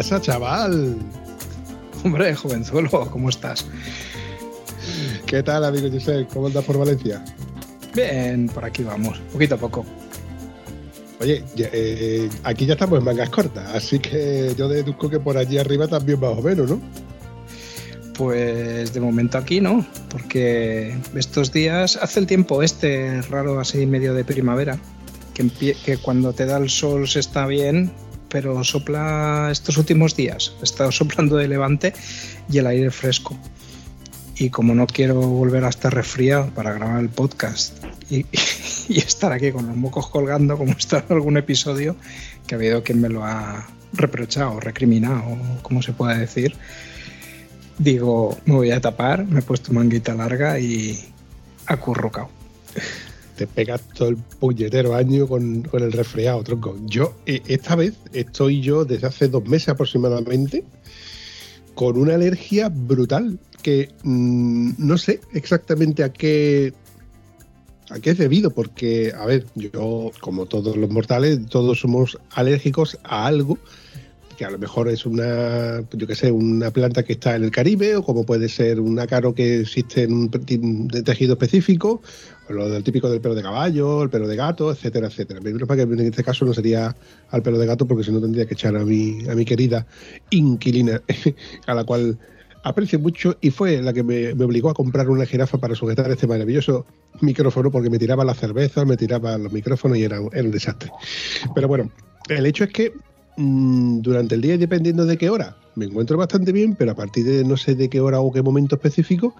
Pasa, chaval? Hombre, jovenzuelo, ¿cómo estás? ¿Qué tal, amigo José? ¿Cómo andas por Valencia? Bien, por aquí vamos, poquito a poco. Oye, eh, aquí ya estamos en mangas cortas, así que yo deduzco que por allí arriba también más o menos, ¿no? Pues de momento aquí no, porque estos días hace el tiempo este raro así medio de primavera, que cuando te da el sol se está bien, pero sopla estos últimos días, está soplando de levante y el aire fresco. Y como no quiero volver a estar resfriado para grabar el podcast y, estar aquí con los mocos colgando como está en algún episodio, que ha habido quien me lo ha reprochado, recriminado, como se pueda decir, digo, me voy a tapar, me he puesto manguita larga y acurrucao. Te pegas todo el puñetero año con, con el resfriado, tronco. Yo, eh, esta vez, estoy yo desde hace dos meses aproximadamente con una alergia brutal que mm, no sé exactamente a qué a qué es debido, porque, a ver, yo, como todos los mortales, todos somos alérgicos a algo que a lo mejor es una, yo qué sé, una planta que está en el Caribe, o como puede ser un ácaro que existe en un tejido específico, o lo del típico del pelo de caballo, el pelo de gato, etcétera, etcétera. Menos para que en este caso no sería al pelo de gato, porque si no tendría que echar a mi, a mi querida inquilina, a la cual aprecio mucho y fue la que me, me obligó a comprar una jirafa para sujetar este maravilloso micrófono, porque me tiraba la cerveza, me tiraba los micrófonos y era un desastre. Pero bueno, el hecho es que mm, durante el día, y dependiendo de qué hora, me encuentro bastante bien, pero a partir de no sé de qué hora o qué momento específico,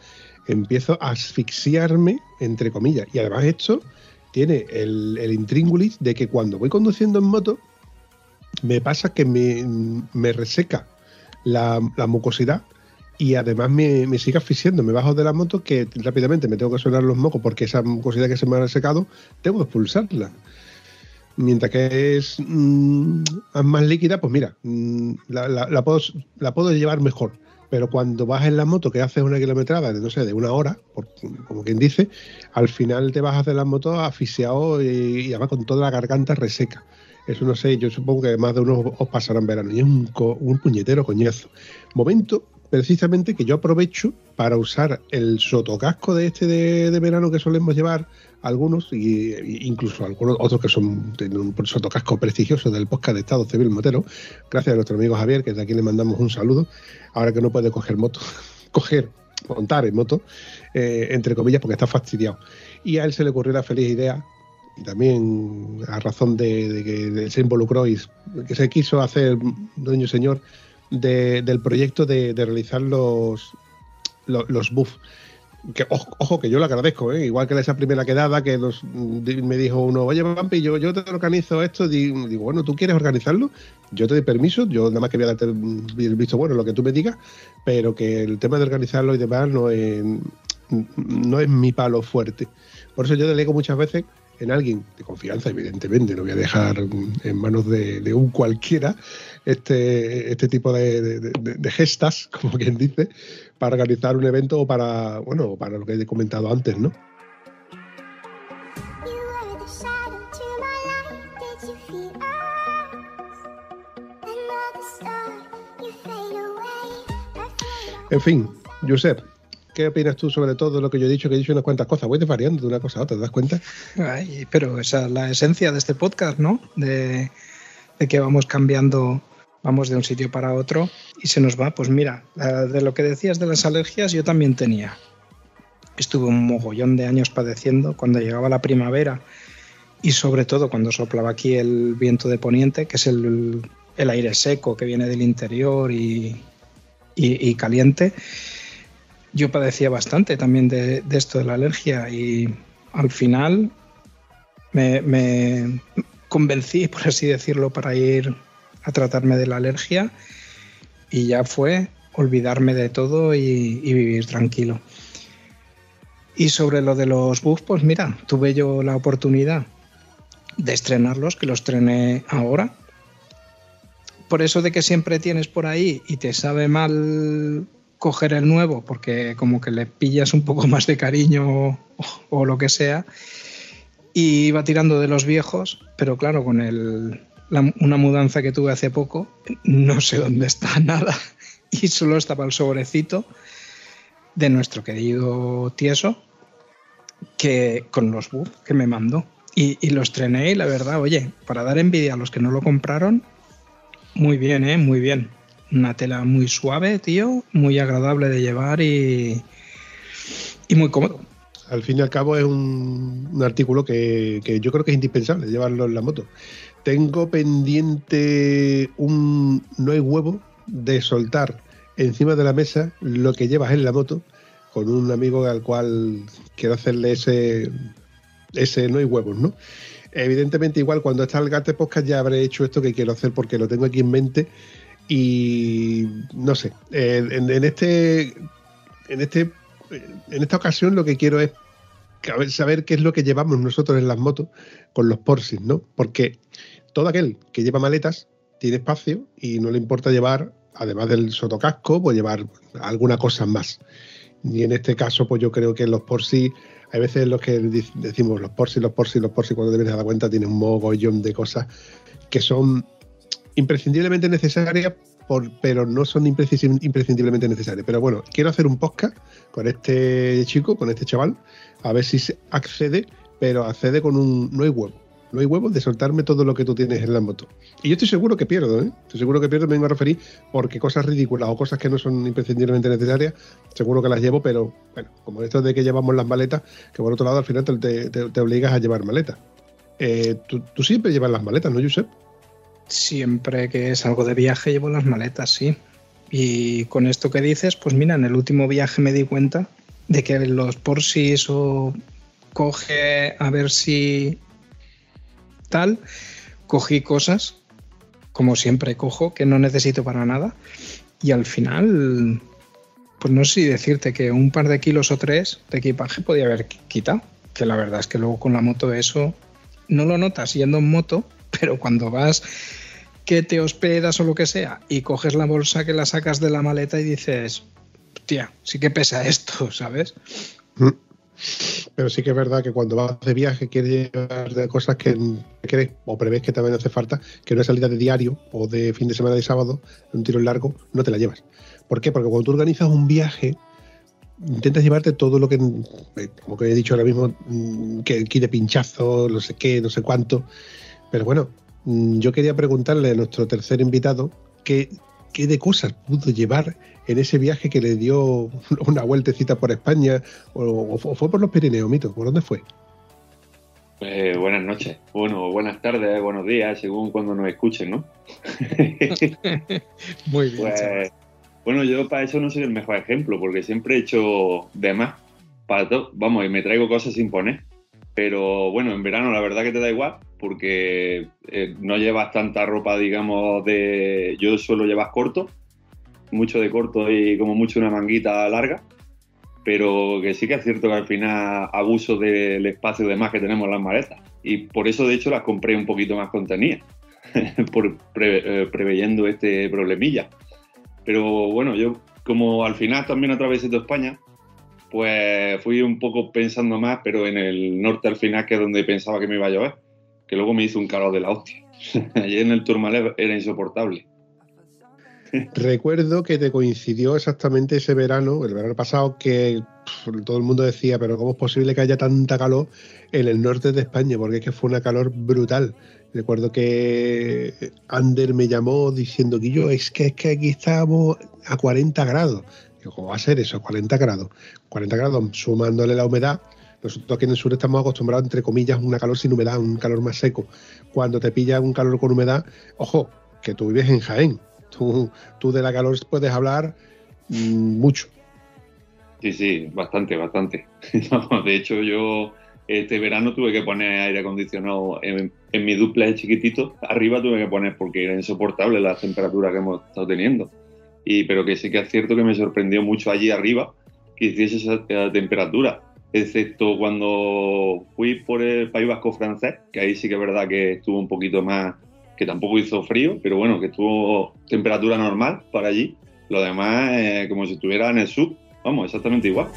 empiezo a asfixiarme, entre comillas. Y además esto tiene el, intríngulis de que cuando voy conduciendo en moto, me pasa que me, me reseca la, la mucosidad y además me, me sigue asfixiando. Me bajo de la moto que rápidamente me tengo que sonar los mocos porque esa mucosidad que se me ha resecado, tengo que expulsarla. Mientras que es mm, más líquida, pues mira, mm, la, la- puedo, la puedo llevar mejor. Pero cuando vas en la moto que haces una kilometrada de, no sé, de una hora, como quien dice, al final te bajas de la moto asfixiado y, y además con toda la garganta reseca. Eso no sé, yo supongo que más de uno os pasarán verano. Y es un, un puñetero coñazo. Momento precisamente que yo aprovecho para usar el sotocasco de este de, de verano que solemos llevar algunos, y, incluso algunos otros que son tienen un sotocasco prestigioso del podcast de Estado Civil Motero, gracias a nuestro amigo Javier, que de aquí le mandamos un saludo, ahora que no puede coger moto, coger, montar en moto, eh, entre comillas, porque está fastidiado. Y a él se le ocurrió la feliz idea, y también a razón de, que se involucró y que se quiso hacer, dueño señor, de- del proyecto de, de realizar los, los, los buffs. Que, ojo, que yo lo agradezco, ¿eh? igual que esa primera quedada que di- me dijo uno, oye, Vampi, yo, yo te organizo esto, di- digo, bueno, ¿tú quieres organizarlo? Yo te doy permiso, yo nada más que voy a darte el visto bueno, lo que tú me digas, pero que el tema de organizarlo y demás no es, no es mi palo fuerte. Por eso yo delego muchas veces en alguien de confianza, evidentemente, no voy a dejar en manos de, un cualquiera este, este tipo de gestas, como quien dice, para organizar un evento o para, bueno, para lo que he comentado antes, ¿no? En fin, Josep, ¿qué opinas tú sobre todo lo que yo he dicho? Que he dicho unas cuantas cosas. Voy desvariando de una cosa a otra, ¿te das cuenta? Ay, pero esa es la esencia de este podcast, ¿no? De, de que vamos cambiando, vamos de un sitio para otro y se nos va. Pues mira, de lo que decías de las alergias, yo también tenía. Estuve un mogollón de años padeciendo cuando llegaba la primavera y sobre todo cuando soplaba aquí el viento de poniente, que es el, el aire seco que viene del interior y, y- caliente. Yo padecía bastante también de, esto de la alergia y al final me- convencí, por así decirlo, para ir a tratarme de la alergia y ya fue olvidarme de todo y, vivir tranquilo. Y sobre lo de los bugs, pues mira, tuve yo la oportunidad de estrenarlos, que los estrené ahora. Por eso de que siempre tienes por ahí y te sabe mal coger el nuevo, porque como que le pillas un poco más de cariño o, o lo que sea, y iba tirando de los viejos, pero claro, con el, la- una mudanza que tuve hace poco, no sé dónde está nada, y solo estaba el sobrecito de nuestro querido Tieso, que con los bugs que me mandó. Y, y lo estrené y la verdad, oye, para dar envidia a los que no lo compraron, muy bien, ¿eh? Muy bien. Una tela muy suave, tío, muy agradable de llevar y, y muy cómodo. Al fin y al cabo es un, un artículo que, que yo creo que es indispensable llevarlo en la moto. Tengo pendiente un no hay huevo de soltar encima de la mesa lo que llevas en la moto con un amigo al cual quiero hacerle ese ese no hay huevos, ¿no? Evidentemente igual cuando está el Gate Podcast ya habré hecho esto que quiero hacer porque lo tengo aquí en mente y no sé, eh, en, en este en este en esta ocasión lo que quiero es saber qué es lo que llevamos nosotros en las motos con los Porsis, ¿no? Porque todo aquel que lleva maletas tiene espacio y no le importa llevar, además del sotocasco, pues llevar alguna cosa más. Y en este caso, pues yo creo que los Porsis, hay veces los que decimos los Porsis, los Porsis, los Porsis, cuando te vienes a dar cuenta tienen un mogollón de cosas que son imprescindiblemente necesarias, por- pero no son impresci- imprescindiblemente necesarias. Pero bueno, quiero hacer un podcast con este chico, con este chaval, a ver si accede, pero accede con un no hay huevo. No hay huevo de soltarme todo lo que tú tienes en la moto. Y yo estoy seguro que pierdo, ¿eh? Estoy seguro que pierdo, me vengo a referir porque cosas ridículas o cosas que no son imprescindiblemente necesarias, seguro que las llevo, pero bueno, como esto de que llevamos las maletas, que por otro lado al final te, te- te obligas a llevar maletas. Eh, tú, tú siempre llevas las maletas, ¿no, Josep? Siempre que salgo de viaje llevo las maletas, sí. Y con esto que dices, pues mira, en el último viaje me di cuenta de que los Porsis o coge a ver si tal, cogí cosas, como siempre cojo, que no necesito para nada. Y al final, pues no sé si decirte que un par de kilos o tres de equipaje podía haber qui- quitado. Que la verdad es que luego con la moto eso no lo notas yendo en moto, pero cuando vas que te hospedas o lo que sea y coges la bolsa que la sacas de la maleta y dices, tía, sí que pesa esto, ¿sabes? Mm. Pero sí que es verdad que cuando vas de viaje quieres llevar cosas que crees o prevés que también hace falta, que una salida de diario o de fin de semana de sábado, un tiro largo, no te la llevas. ¿Por qué? Porque cuando tú organizas un viaje, intentas llevarte todo lo que, eh, como que he dicho ahora mismo, mm, que aquí de pinchazo, no sé qué, no sé cuánto. Pero bueno, mm, yo quería preguntarle a nuestro tercer invitado qué, qué de cosas pudo llevar en ese viaje que le dio una vueltecita por España o, o fue por los Pirineos, Mito, ¿por dónde fue? Pues buenas noches, bueno, buenas tardes, buenos días, según cuando nos escuchen, ¿no? Muy bien. Pues, bueno, yo para eso no soy el mejor ejemplo, porque siempre he hecho de más para todo. Vamos, y me traigo cosas sin poner. Pero bueno, en verano la verdad que te da igual, porque eh, no llevas tanta ropa, digamos, de. Yo suelo llevar corto, mucho de corto y como mucho una manguita larga. Pero que sí que es cierto que al final abuso del espacio de más que tenemos en las maletas. Y por eso, de hecho, las compré un poquito más contenidas, por pre- eh, preveyendo este problemilla. Pero bueno, yo como al final también atravesé toda España, pues fui un poco pensando más, pero en el norte al final, que es donde pensaba que me iba a llover, que luego me hizo un calor de la hostia. Allí en el Tourmalet era insoportable. Recuerdo que te coincidió exactamente ese verano, el verano pasado, que todo el mundo decía, pero ¿cómo es posible que haya tanta calor en el norte de España? Porque es que fue una calor brutal. Recuerdo que Ander me llamó diciendo que yo, es que, es que aquí estábamos a 40 grados. Digo, ¿cómo va a ser eso? 40 grados. 40 grados sumándole la humedad. Nosotros aquí en el sur estamos acostumbrados, entre comillas, a una calor sin humedad, un calor más seco. Cuando te pilla un calor con humedad, ojo, que tú vives en Jaén. Tú, tú de la calor puedes hablar mm, mucho. Sí, sí, bastante, bastante. No, de hecho, yo este verano tuve que poner aire acondicionado en, en mi duplex chiquitito, arriba tuve que poner porque era insoportable las temperaturas que hemos estado teniendo. Y, pero que sí que es cierto que me sorprendió mucho allí arriba que hiciese esa temperatura, excepto cuando fui por el País Vasco francés, que ahí sí que es verdad que estuvo un poquito más, que tampoco hizo frío, pero bueno, que estuvo temperatura normal para allí. Lo demás, eh, como si estuviera en el sur, vamos, exactamente igual.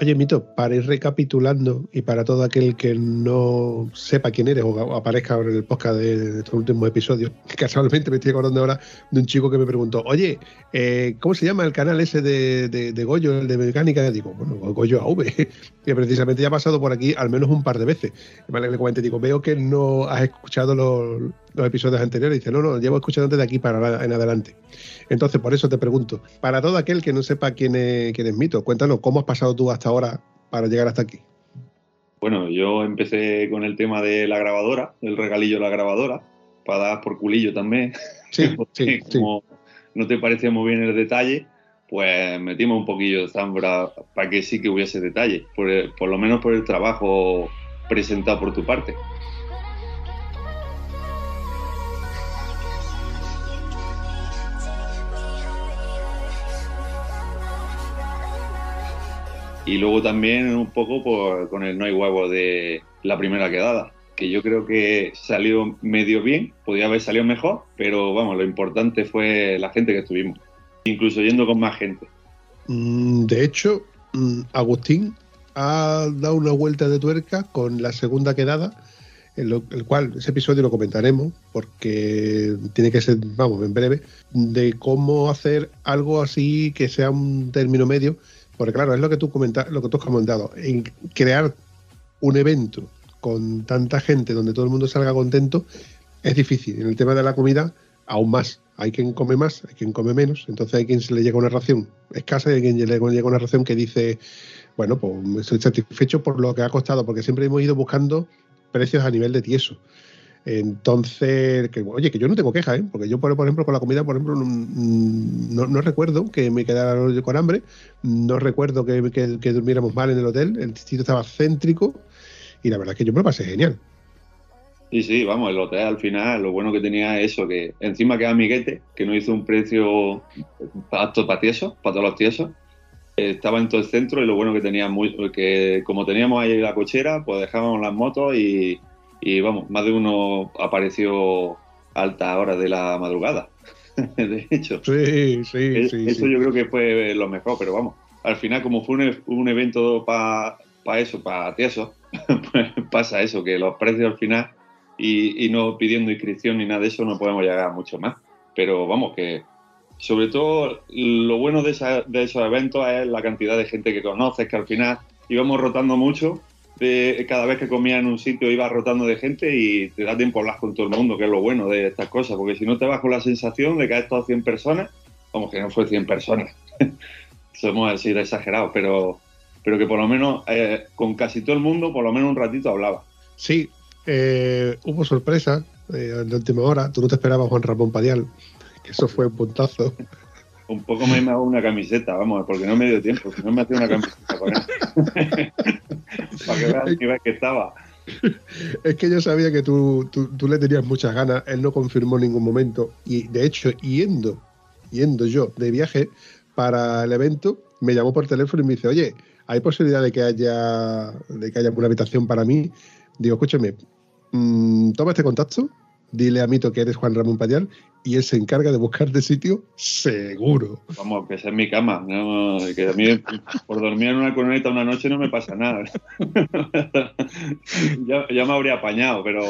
Oye, Mito, para ir recapitulando y para todo aquel que no sepa quién eres o aparezca ahora en el podcast de, estos últimos episodios, casualmente me estoy acordando ahora de un chico que me preguntó, oye, eh, ¿cómo se llama el canal ese de, de- de Goyo, el de mecánica? Y digo, bueno, Goyo AV, que precisamente ya ha pasado por aquí al menos un par de veces. Y vale, le comenté, digo, veo que no has escuchado los, los episodios anteriores. Dice, no, no, llevo escuchando desde aquí para en adelante. Entonces, por eso te pregunto, para todo aquel que no sepa quién es, quién es Mito, cuéntanos, ¿cómo has pasado tú hasta ahora para llegar hasta aquí? Bueno, yo empecé con el tema de la grabadora, el regalillo de la grabadora, para dar por culillo también. Sí, sí, sí. como no te parecía muy bien el detalle, pues metimos un poquillo de zambra para que sí que hubiese detalle, por, el- por lo menos por el trabajo presentado por tu parte. Y luego también un poco por- con el no hay huevo de la primera quedada, que yo creo que salió medio bien, podía haber salido mejor, pero vamos, lo importante fue la gente que estuvimos, incluso yendo con más gente. Mm, De hecho, mm, Agustín ha dado una vuelta de tuerca con la segunda quedada, en lo- el cual ese episodio lo comentaremos, porque tiene que ser, vamos, en breve, de cómo hacer algo así que sea un término medio, porque claro, es lo que tú comentas, lo que tú has comentado, en crear un evento con tanta gente donde todo el mundo salga contento es difícil. En el tema de la comida, aún más. Hay quien come más, hay quien come menos. Entonces hay quien se le llega una ración escasa y hay quien le llega una ración que dice, bueno, pues estoy satisfecho por lo que ha costado, porque siempre hemos ido buscando precios a nivel de tieso. Entonces, que, oye, que yo no tengo queja, ¿eh? porque yo, por, ejemplo, con la comida, por ejemplo, no, recuerdo que me quedara con hambre, no recuerdo que, que- que durmiéramos mal en el hotel, el sitio estaba céntrico y la verdad es que yo me lo pasé genial. Sí, sí, vamos, el hotel al final, lo bueno que tenía es eso, que encima que amiguete, que no hizo un precio apto para tiesos, para todos los tiesos, estaba en todo el centro y lo bueno que tenía muy, que como teníamos ahí la cochera, pues dejábamos las motos y, y vamos, más de uno apareció a altas horas de la madrugada, de hecho. Sí, sí, Eh, sí. eso sí. yo creo que fue lo mejor, pero vamos, al final como fue un, e- un evento para eso, para tiesos, pues pasa eso, que los precios al final y, y no pidiendo inscripción ni nada de eso no podemos llegar a mucho más. Pero vamos, que sobre todo lo bueno de, esa- de esos eventos es la cantidad de gente que conoces, que al final íbamos rotando mucho. Cada vez que comías en un sitio ibas rotando de gente y te da tiempo a hablar con todo el mundo, que es lo bueno de estas cosas, porque si no te vas con la sensación de que has estado 100 personas, vamos que no fue 100 personas, somos así de exagerados, pero, pero que por lo menos eh, con casi todo el mundo, por lo menos un ratito hablaba. Sí, eh, hubo sorpresa eh, de última hora. Tú no te esperabas Juan Ramón Padial, que eso fue un puntazo. Un poco me hago una camiseta, vamos, porque no me dio tiempo, si no me hacía una camiseta él. Para que veas nivel que estaba. Es que yo sabía que tú, tú, tú le tenías muchas ganas. Él no confirmó en ningún momento. Y de hecho, yendo, yendo yo de viaje para el evento, me llamó por teléfono y me dice, oye, ¿hay posibilidad de que haya, de que haya una habitación para mí? Digo, escúchame, mm, toma este contacto, dile a Mito que eres Juan Ramón Payal y él se encarga de buscarte sitio seguro. Vamos, que esa es mi cama. ¿no? A mí por dormir en una cuneta una noche no me pasa nada. ya, ya me habría apañado, pero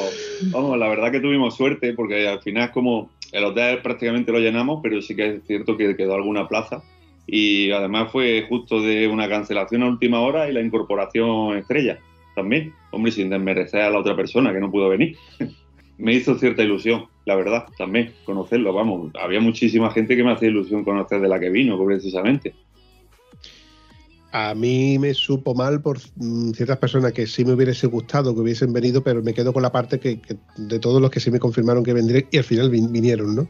vamos, la verdad que tuvimos suerte porque al final es como el hotel prácticamente lo llenamos, pero sí que es cierto que quedó alguna plaza. Y además fue justo de una cancelación a última hora y la incorporación estrella también. Hombre, sin desmerecer a la otra persona que no pudo venir. Me hizo cierta ilusión, la verdad, también, conocerlo. Vamos, había muchísima gente que me hacía ilusión conocer de la que vino, precisamente. A mí me supo mal por mm, ciertas personas que sí me hubiese gustado que hubiesen venido, pero me quedo con la parte que, que de todos los que sí me confirmaron que vendrían y al final vin- vinieron, ¿no?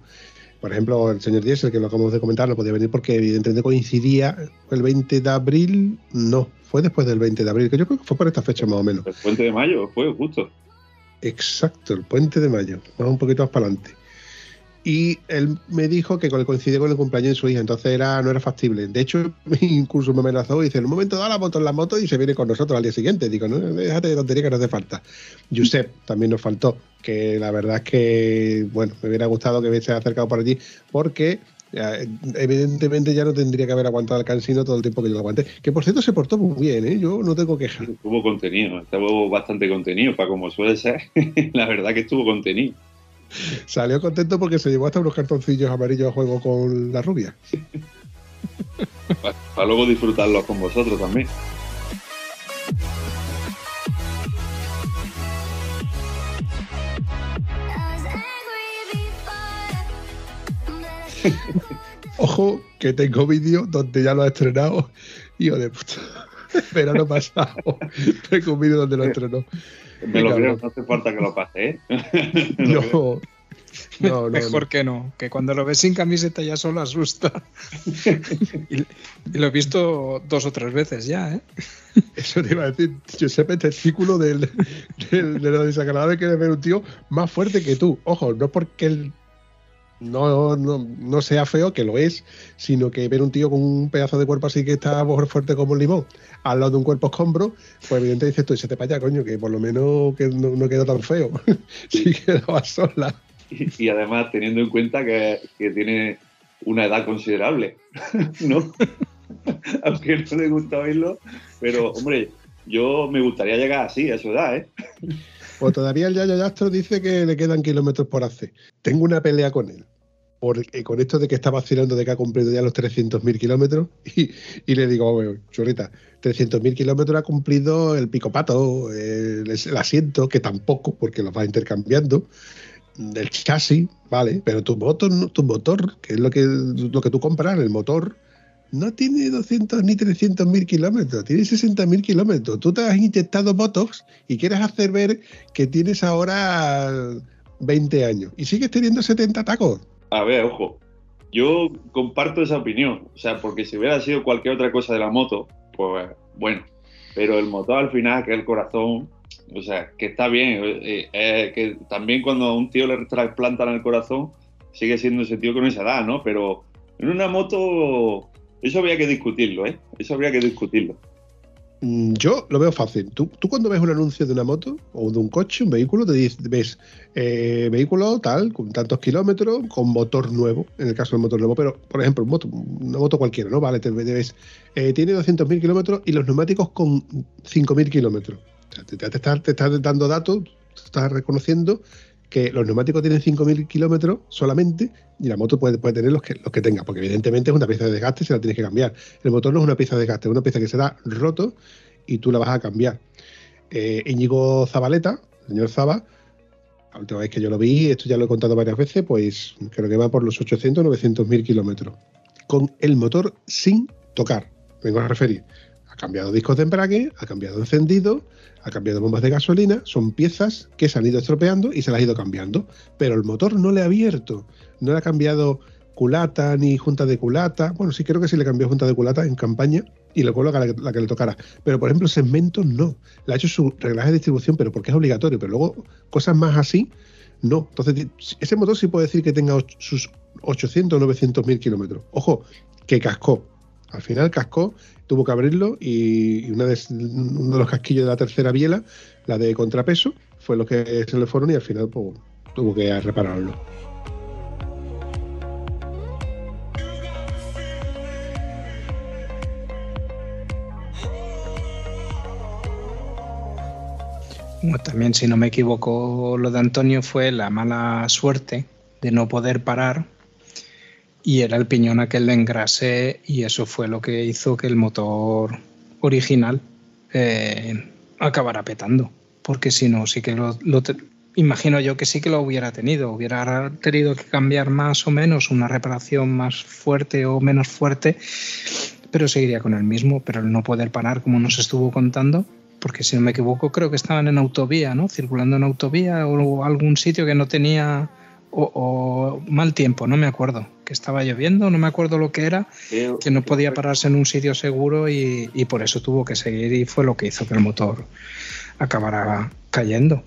Por ejemplo, el señor Diesel, que lo acabamos de comentar, no podía venir porque evidentemente coincidía el 20 de abril. No, fue después del 20 de abril, que yo creo que fue por esta fecha más o menos. El puente de mayo fue justo. Exacto, el puente de mayo. Vamos un poquito más para adelante. Y él me dijo que coincidió con el cumpleaños de su hija, entonces era, no era factible. De hecho, incluso me amenazó y dice, en un momento da la moto en la moto y se viene con nosotros al día siguiente. Digo, no, déjate de tontería que no hace falta. Josep también nos faltó, que la verdad es que, bueno, me hubiera gustado que hubiese acercado por allí, porque evidentemente ya no tendría que haber aguantado el cansino todo el tiempo que yo lo aguanté. Que por cierto se portó muy bien, ¿eh? yo no tengo queja. Tuvo contenido, estuvo bastante contenido, para como suele ser. la verdad que estuvo contenido. Salió contento porque se llevó hasta unos cartoncillos amarillos a juego con la rubia. Para luego disfrutarlos con vosotros también. Ojo, que tengo vídeo donde ya lo he estrenado. Hijo de puta. Pero no pasado. tengo un vídeo donde lo estrenó. Me lo creo, no hace falta que lo pase, ¿eh? No, no, no, Mejor no. que no, que cuando lo ves sin camiseta ya solo asusta. y, lo he visto dos o tres veces ya, ¿eh? Eso te iba a decir. Giuseppe es testículo del, del, de lo desagradable que es ver un tío más fuerte que tú. Ojo, no porque él no, no, no sea feo, que lo es, sino que ver un tío con un pedazo de cuerpo así que está fuerte como un limón, al lado de un cuerpo escombro, pues evidentemente dices tú, se te para allá, coño, que por lo menos que no, no queda tan feo. sí quedaba sola. Y, y además teniendo en cuenta que, que tiene una edad considerable, ¿no? Aunque no le gusta oírlo, pero hombre, yo me gustaría llegar así, a su edad, ¿eh? Pues todavía el Yaya Yastro dice que le quedan kilómetros por hacer. Tengo una pelea con él. Porque con esto de que está vacilando de que ha cumplido ya los 300.000 kilómetros y, le digo, "Oye, churrita, 300.000 kilómetros ha cumplido el picopato, el, el asiento, que tampoco, porque los va intercambiando, el chasis, vale, pero tu motor, tu motor, que es lo que, lo que tú compras, el motor, no tiene 200 ni 300 mil kilómetros, tiene 60 mil kilómetros. Tú te has inyectado Botox y quieres hacer ver que tienes ahora 20 años y sigues teniendo 70 tacos. A ver, ojo, yo comparto esa opinión, o sea, porque si hubiera sido cualquier otra cosa de la moto, pues bueno, pero el motor al final, que es el corazón, o sea, que está bien, eh, eh, que también cuando a un tío le trasplantan el corazón, sigue siendo ese tío con esa edad, ¿no? Pero en una moto, eso habría que discutirlo, ¿eh? Eso habría que discutirlo. Mm, Yo lo veo fácil. Tú, tú cuando ves un anuncio de una moto o de un coche, un vehículo, te dices, ves eh, vehículo tal, con tantos kilómetros, con motor nuevo, en el caso del motor nuevo, pero por ejemplo, una moto cualquiera, ¿no? Vale, te ves, eh, tiene 200.000 kilómetros y los neumáticos con 5.000 kilómetros. O sea, te, te, te estás dando datos, te estás reconociendo que los neumáticos tienen 5.000 kilómetros solamente y la moto puede, tener los que, tenga, porque evidentemente es una pieza de desgaste y se la tienes que cambiar. El motor no es una pieza de desgaste, es una pieza que será roto y tú la vas a cambiar. Eh, Íñigo Zabaleta, señor Zaba, la última vez que yo lo vi, esto ya lo he contado varias veces, pues creo que va por los 800 900 mil kilómetros. Con el motor sin tocar, vengo a referir. Ha cambiado discos de embrague, ha cambiado encendido, ha cambiado bombas de gasolina, son piezas que se han ido estropeando y se las ha ido cambiando. Pero el motor no le ha abierto, no le ha cambiado culata ni junta de culata. Bueno, sí creo que sí le cambió junta de culata en campaña y le coloca la, que- le tocara. Pero por ejemplo, segmentos no. Le ha hecho su reglaje de distribución, pero porque es obligatorio. Pero luego cosas más así, no. Entonces, ese motor sí puede decir que tenga sus 800 o 900 mil kilómetros. Ojo, que cascó. Al final cascó, tuvo que abrirlo y una de, uno de los casquillos de la tercera biela, la de contrapeso, fue lo que se le fueron y al final pues, tuvo que repararlo. Bueno, también, si no me equivoco, lo de Antonio fue la mala suerte de no poder parar y era el piñón aquel de engrase y eso fue lo que hizo que el motor original eh, acabara petando. Porque si no, sí que lo, imagino yo que sí que lo hubiera tenido. Hubiera tenido que cambiar más o menos, una reparación más fuerte o menos fuerte, pero seguiría con el mismo. Pero el no poder parar, como nos estuvo contando, porque si no me equivoco, creo que estaban en autovía, ¿no? Circulando en autovía o algún sitio que no tenía o mal tiempo, no me acuerdo. Que estaba lloviendo, no me acuerdo lo que era, Creo que no podía fue- pararse en un sitio seguro y, y por eso tuvo que seguir y fue lo que hizo que el motor acabara cayendo.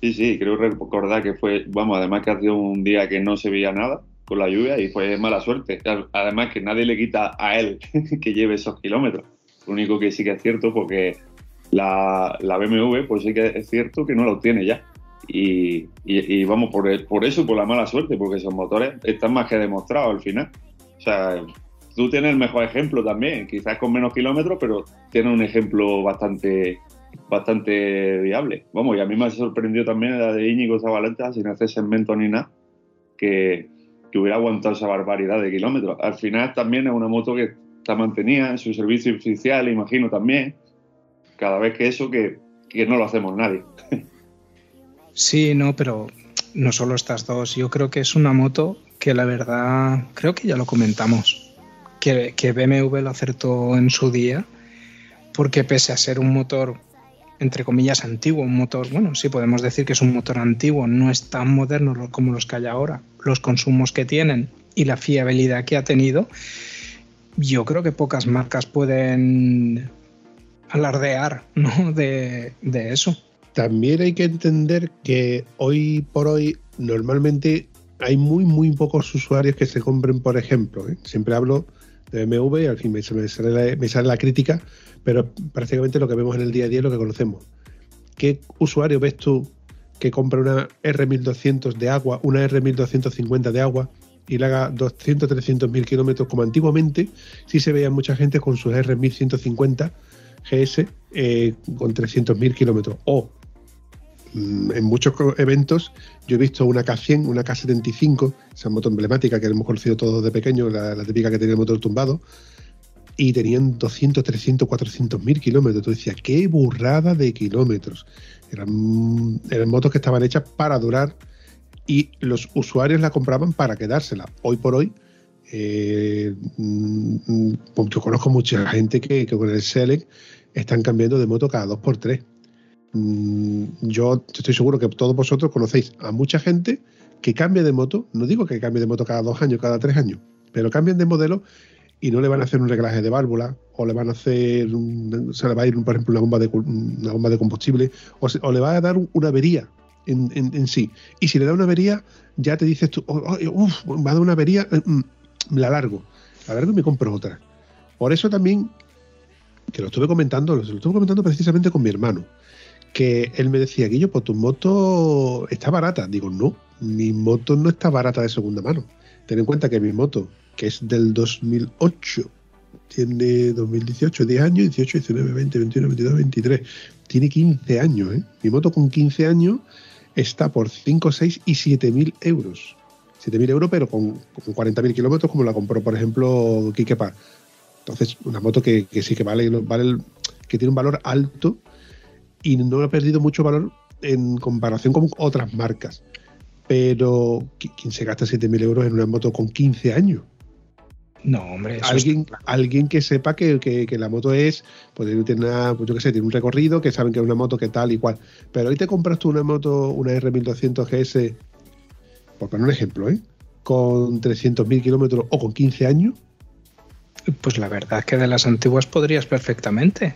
Sí, sí, creo recordar que fue, vamos, además que ha sido un día que no se veía nada con la lluvia y fue mala suerte. Además que nadie le quita a él que lleve esos kilómetros. Lo único que sí que es cierto, porque la, la BMW, pues sí que es cierto que no lo tiene ya. Y, y- y vamos, por, el- por eso y por la mala suerte, porque esos motores están más que demostrados al final. O sea, tú tienes el mejor ejemplo también, quizás con menos kilómetros, pero tienes un ejemplo bastante bastante viable. Vamos, y a mí me ha sorprendido también la de Íñigo Zabaleta, sin hacer segmento ni nada, que, que hubiera aguantado esa barbaridad de kilómetros. Al final también es una moto que está mantenida en su servicio oficial, imagino también. Cada vez que eso, que, que no lo hacemos nadie. Sí, no, pero no solo estas dos. Yo creo que es una moto que la verdad, creo que ya lo comentamos, que, que BMW lo acertó en su día, porque pese a ser un motor, entre comillas, antiguo, un motor, bueno, sí podemos decir que es un motor antiguo, no es tan moderno como los que hay ahora, los consumos que tienen y la fiabilidad que ha tenido, yo creo que pocas marcas pueden alardear ¿no? de, de eso. También hay que entender que hoy por hoy normalmente hay muy muy pocos usuarios que se compren, por ejemplo, ¿eh? siempre hablo de BMW, y al fin me, sale la, crítica, pero prácticamente lo que vemos en el día a día es lo que conocemos. ¿Qué usuario ves tú que compra una R1200 de agua, una R1250 de agua y le haga 200, 300 mil kilómetros como antiguamente? Sí se veía mucha gente con sus R1150 GS eh, con 300.000 kilómetros. O Mm, en muchos eventos yo he visto una K100, una K75, esa moto emblemática que hemos conocido todos de pequeño, la, típica que tenía el motor tumbado, y tenían 200, 300, 400 mil kilómetros. Tú decías, qué burrada de kilómetros. Eran, motos que estaban hechas para durar y los usuarios la compraban para quedársela. Hoy por hoy, eh, mm, mm, yo conozco mucha gente que, con el Select están cambiando de moto cada 2x3 Mm, yo estoy seguro que todos vosotros conocéis a mucha gente que cambia de moto, no digo que cambie de moto cada dos años, cada tres años, pero cambian de modelo y no le van a hacer un reglaje de válvula o le van a hacer, se le va a ir, por ejemplo, una bomba de, una bomba de combustible o, le va a dar una avería en, sí. Y si le da una avería, ya te dices tú, oh, oh, oh me ha dado una avería, eh, mm, la largo, la largo y me compro otra. Por eso también, que lo estuve comentando, lo estuve comentando precisamente con mi hermano que él me decía, Guillo, pues tu moto está barata. Digo, no, mi moto no está barata de segunda mano. Ten en cuenta que mi moto, que es del 2008, tiene 2018, 10 años, 18, 19, 20, 21, 22, 23. Tiene 15 años, ¿eh? Mi moto con 15 años está por 5, 6 y 7 mil euros. 7 mil euros, pero con, con 40 mil kilómetros, como la compró, por ejemplo, Kike. Entonces, una moto que, que sí que vale, vale que tiene un valor alto y no ha perdido mucho valor en comparación con otras marcas. Pero, ¿qui- ¿quién se gasta 7.000 euros en una moto con 15 años? No, hombre, eso Alguien, alguien que sepa que, que- que la moto es, pues tiene, una, pues yo qué sé, tiene un recorrido, que saben que es una moto que tal y cual. Pero hoy te compras tú una moto, una R1200 GS, por poner un ejemplo, ¿eh? con 300.000 kilómetros o con 15 años, Pues la verdad es que de las antiguas podrías perfectamente.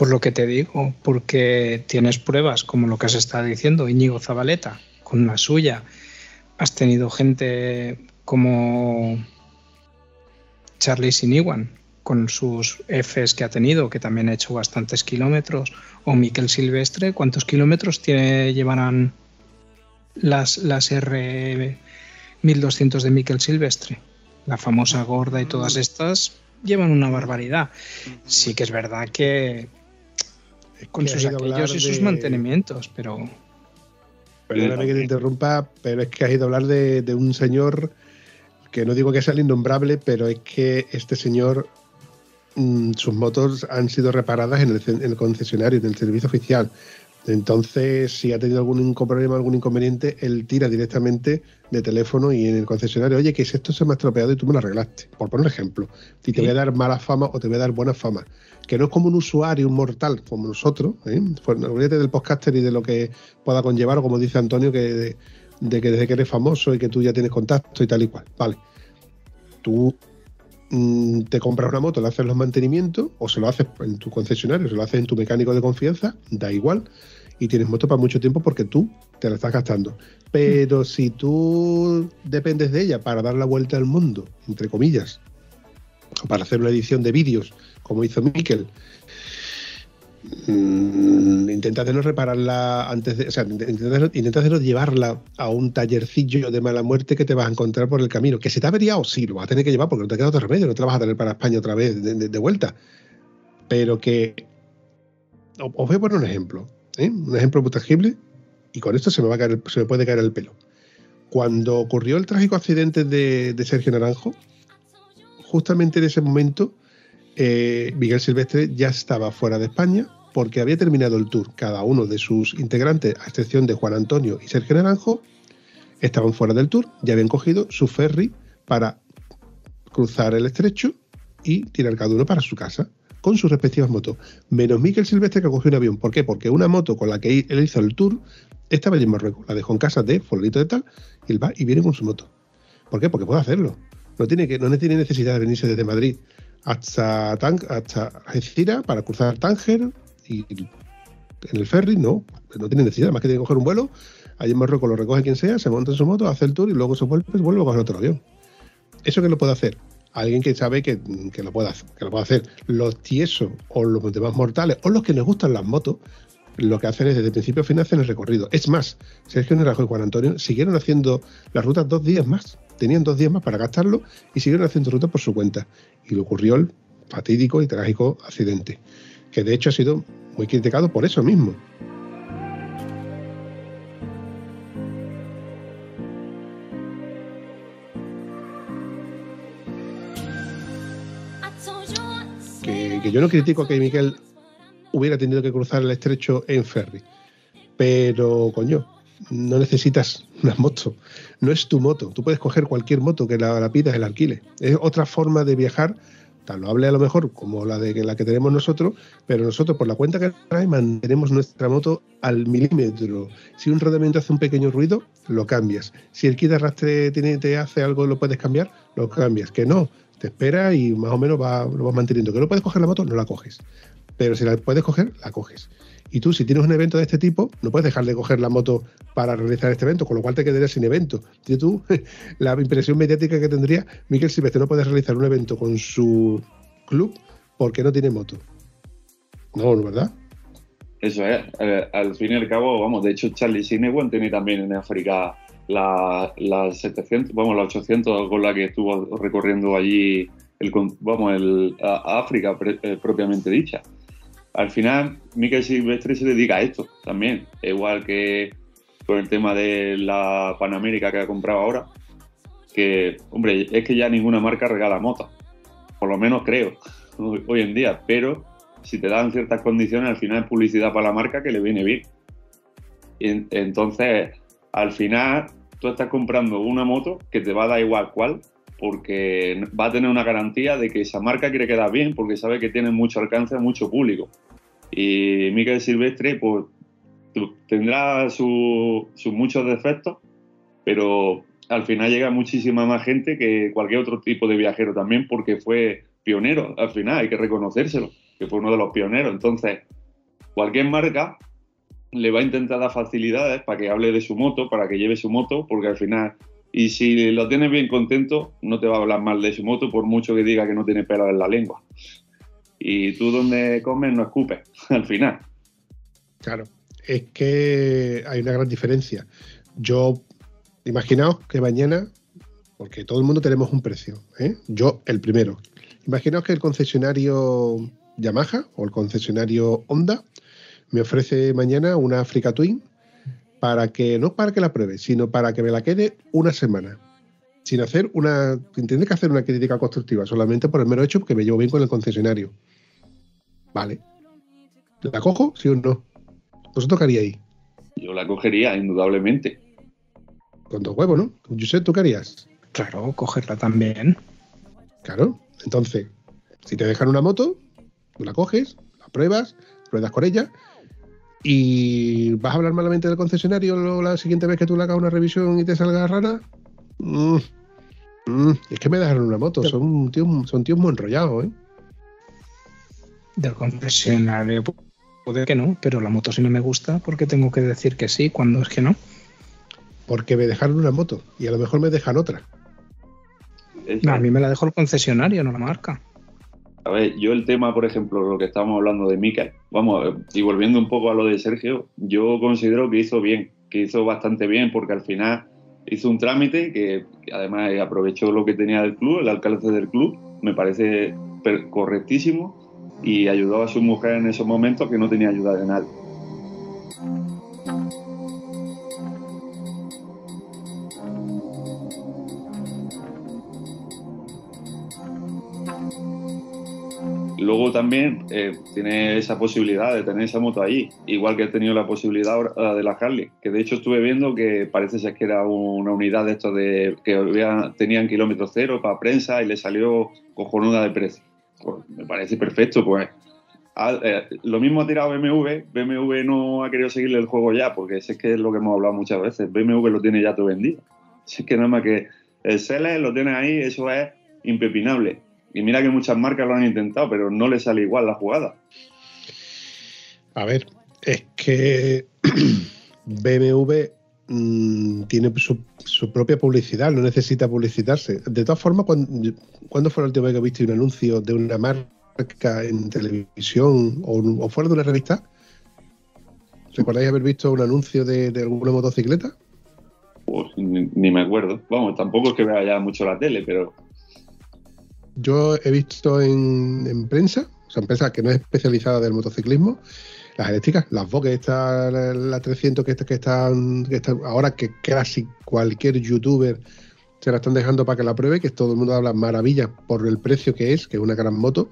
Por lo que te digo, porque tienes pruebas como lo que se está diciendo Íñigo Zabaleta con la suya. Has tenido gente como Charlie Siniwan con sus Fs que ha tenido, que también ha hecho bastantes kilómetros, o Miquel Silvestre, ¿cuántos kilómetros tiene, llevarán las, las R 1200 de Miquel Silvestre? La famosa gorda y todas estas llevan una barbaridad. Sí que es verdad que con sus aquellos y sus de- mantenimientos, pero Perdóname que te interrumpa, pero es que has ido a hablar de, de un señor que no digo que sea el innombrable, pero es que este señor, mm, sus motos han sido reparadas en el, cen- en el concesionario, en el servicio oficial. Entonces, si ha tenido algún problema, algún inconveniente, él tira directamente de teléfono y en el concesionario, oye, que si esto se me ha estropeado y tú me lo arreglaste, por poner un ejemplo. Si te Sí. voy a dar mala fama o te voy a dar buena fama. Que no es como un usuario, un mortal, como nosotros, ¿eh? Pues, olvídate del podcaster y de lo que pueda conllevar, como dice Antonio, que de que desde que eres famoso y que tú ya tienes contacto y tal y cual. Vale. Tú mm, te compras una moto, le haces los mantenimientos, o se lo haces en tu concesionario, se lo haces en tu mecánico de confianza, da igual, y tienes moto para mucho tiempo porque tú te la estás gastando. Pero si tú dependes de ella para dar la vuelta al mundo, entre comillas, para hacer una edición de vídeos, como hizo Mikel, mm, intenta no repararla antes de. O sea, intenta llevarla a un tallercillo de mala muerte que te vas a encontrar por el camino. Que se te ha averiado, sí, lo vas a tener que llevar porque no te queda otro remedio, no te la vas a tener para España otra vez de, vuelta. Pero que. Os voy a poner un ejemplo, ¿eh? un ejemplo muy tangible, y con esto se me, va a caer, se me puede caer el pelo. Cuando ocurrió el trágico accidente de, de Sergio Naranjo, justamente en ese momento eh, Miguel Silvestre ya estaba fuera de España porque había terminado el tour. Cada uno de sus integrantes, a excepción de Juan Antonio y Sergio Naranjo, estaban fuera del tour, ya habían cogido su ferry para cruzar el estrecho y tirar cada uno para su casa con sus respectivas motos. Menos Miguel Silvestre que cogió un avión. ¿Por qué? Porque una moto con la que él hizo el tour estaba allí en Marruecos. La dejó en casa de Fulvito de tal y él va y viene con su moto. ¿Por qué? Porque puede hacerlo. No tiene, que, no tiene necesidad de venirse desde Madrid hasta, Tan- hasta Algeciras para cruzar Tánger y en el ferry, no, no tiene necesidad, más que tiene que coger un vuelo, allí en Marruecos lo recoge quien sea, se monta en su moto, hace el tour y luego se vuelve, vuelve a coger otro avión. ¿Eso que lo puede hacer? Alguien que sabe que, que lo puede hacer, que lo puede hacer. Los tiesos o los demás mortales o los que les gustan las motos, lo que hacen es desde principio a fin hacen el recorrido. Es más, Sergio Naranjo y Juan Antonio siguieron haciendo las rutas dos días más. Tenían dos días más para gastarlo y siguieron haciendo rutas por su cuenta. Y le ocurrió el fatídico y trágico accidente, que de hecho ha sido muy criticado por eso mismo. Que, que yo no critico que Miguel hubiera tenido que cruzar el estrecho en ferry. Pero, coño, no necesitas una moto. No es tu moto. Tú puedes coger cualquier moto que la, la pidas, el alquile. Es otra forma de viajar, tan loable a lo mejor como la de la que tenemos nosotros, pero nosotros por la cuenta que trae mantenemos nuestra moto al milímetro. Si un rodamiento hace un pequeño ruido, lo cambias. Si el kit de arrastre tiene, te hace algo, lo puedes cambiar, lo cambias. Que no, te espera y más o menos va, lo vas manteniendo. Que no puedes coger la moto, no la coges. Pero si la puedes coger, la coges. Y tú, si tienes un evento de este tipo, no puedes dejar de coger la moto para realizar este evento, con lo cual te quedarías sin evento. Tú, la impresión mediática que tendría, Miguel Silvestre no puede realizar un evento con su club porque no tiene moto. No, ¿no ¿verdad? Eso es, eh, al fin y al cabo, vamos, de hecho Charlie Sinewan tiene también en África la, la 700, vamos, la 800 con la que estuvo recorriendo allí, vamos, el, a, África eh, propiamente dicha. Al final, Mikel Silvestre se dedica a esto también, igual que con el tema de la Panamérica que ha comprado ahora, que, hombre, es que ya ninguna marca regala motos, por lo menos creo, hoy en día, pero si te dan ciertas condiciones, al final es publicidad para la marca que le viene bien. Y en- entonces, al final, tú estás comprando una moto que te va a dar igual cuál, porque va a tener una garantía de que esa marca quiere quedar bien, porque sabe que tiene mucho alcance, mucho público. Y Mikel Silvestre, pues, tendrá su- sus muchos defectos, pero al final llega muchísima más gente que cualquier otro tipo de viajero también, porque fue pionero, al final, hay que reconocérselo, que fue uno de los pioneros. Entonces, cualquier marca le va a intentar dar facilidades para que hable de su moto, para que lleve su moto, porque al final, y si lo tienes bien contento, no te va a hablar mal de su moto, por mucho que diga que no tiene pelo en la lengua. Y tú donde comes no escupes, al final. Claro, es que hay una gran diferencia. Yo, imaginaos que mañana, porque todo el mundo tenemos un precio, ¿eh? yo el primero. Imaginaos que el concesionario Yamaha o el concesionario Honda me ofrece mañana una Africa Twin para que, no para que la pruebe, sino para que me la quede una semana. Sin hacer una, sin tener que hacer una crítica constructiva, solamente por el mero hecho que me llevo bien con el concesionario. Vale. ¿La cojo? ¿Sí o no? ¿Vosotros qué haríais? Yo la cogería, indudablemente. Con dos huevos, ¿no? Josep, ¿tú qué harías? Claro, cogerla también. Claro. Entonces, si te dejan una moto, tú la coges, la pruebas, ruedas con ella ¿Y vas a hablar malamente del concesionario lo- la siguiente vez que tú le hagas una revisión y te salga rara? Mm, mm, es que me dejaron una moto, son tíos, son tíos muy enrollados, ¿eh? Del concesionario pu- puede que no, pero la moto si no me gusta, porque tengo que decir que sí cuando es que no? Porque me dejaron una moto y a lo mejor me dejan otra. No, a mí me la dejó el concesionario, no la marca. A ver, yo el tema, por ejemplo, lo que estábamos hablando de Mika, vamos, y volviendo un poco a lo de Sergio, yo considero que hizo bien, que hizo bastante bien, porque al final hizo un trámite que además aprovechó lo que tenía del club, el alcance del club, me parece correctísimo, y ayudó a su mujer en esos momentos que no tenía ayuda de nadie. Luego también eh, tiene esa posibilidad de tener esa moto allí, igual que he tenido la posibilidad ahora de la Harley, que de hecho estuve viendo que parece ser que era una unidad de estos de que había- tenían kilómetros cero para prensa y le salió cojonuda de precio. Pues, me parece perfecto, pues. Ha- eh, lo mismo ha tirado BMW, BMW no ha querido seguirle el juego ya, porque ese es que es lo que hemos hablado muchas veces, BMW lo tiene ya todo vendido. Es que nada más que el Sele lo tiene ahí, eso es impepinable. Y mira que muchas marcas lo han intentado, pero no le sale igual la jugada. A ver, es que BMW mm, tiene su, su propia publicidad, no necesita publicitarse. De todas formas, cuando, ¿cuándo fue la última vez que viste un anuncio de una marca en televisión o, o fuera de una revista? ¿Recordáis haber visto un anuncio de, de alguna motocicleta? Pues ni, ni me acuerdo. Vamos, tampoco es que vea ya mucho la tele, pero Yo he visto en, en prensa, o sea, en prensa que no es especializada del motociclismo, las eléctricas, las Vogue, esta, la, la 300 que, está- que, están, que están ahora que casi cualquier youtuber se la están dejando para que la pruebe, que todo el mundo habla maravillas por el precio que es, que es una gran moto,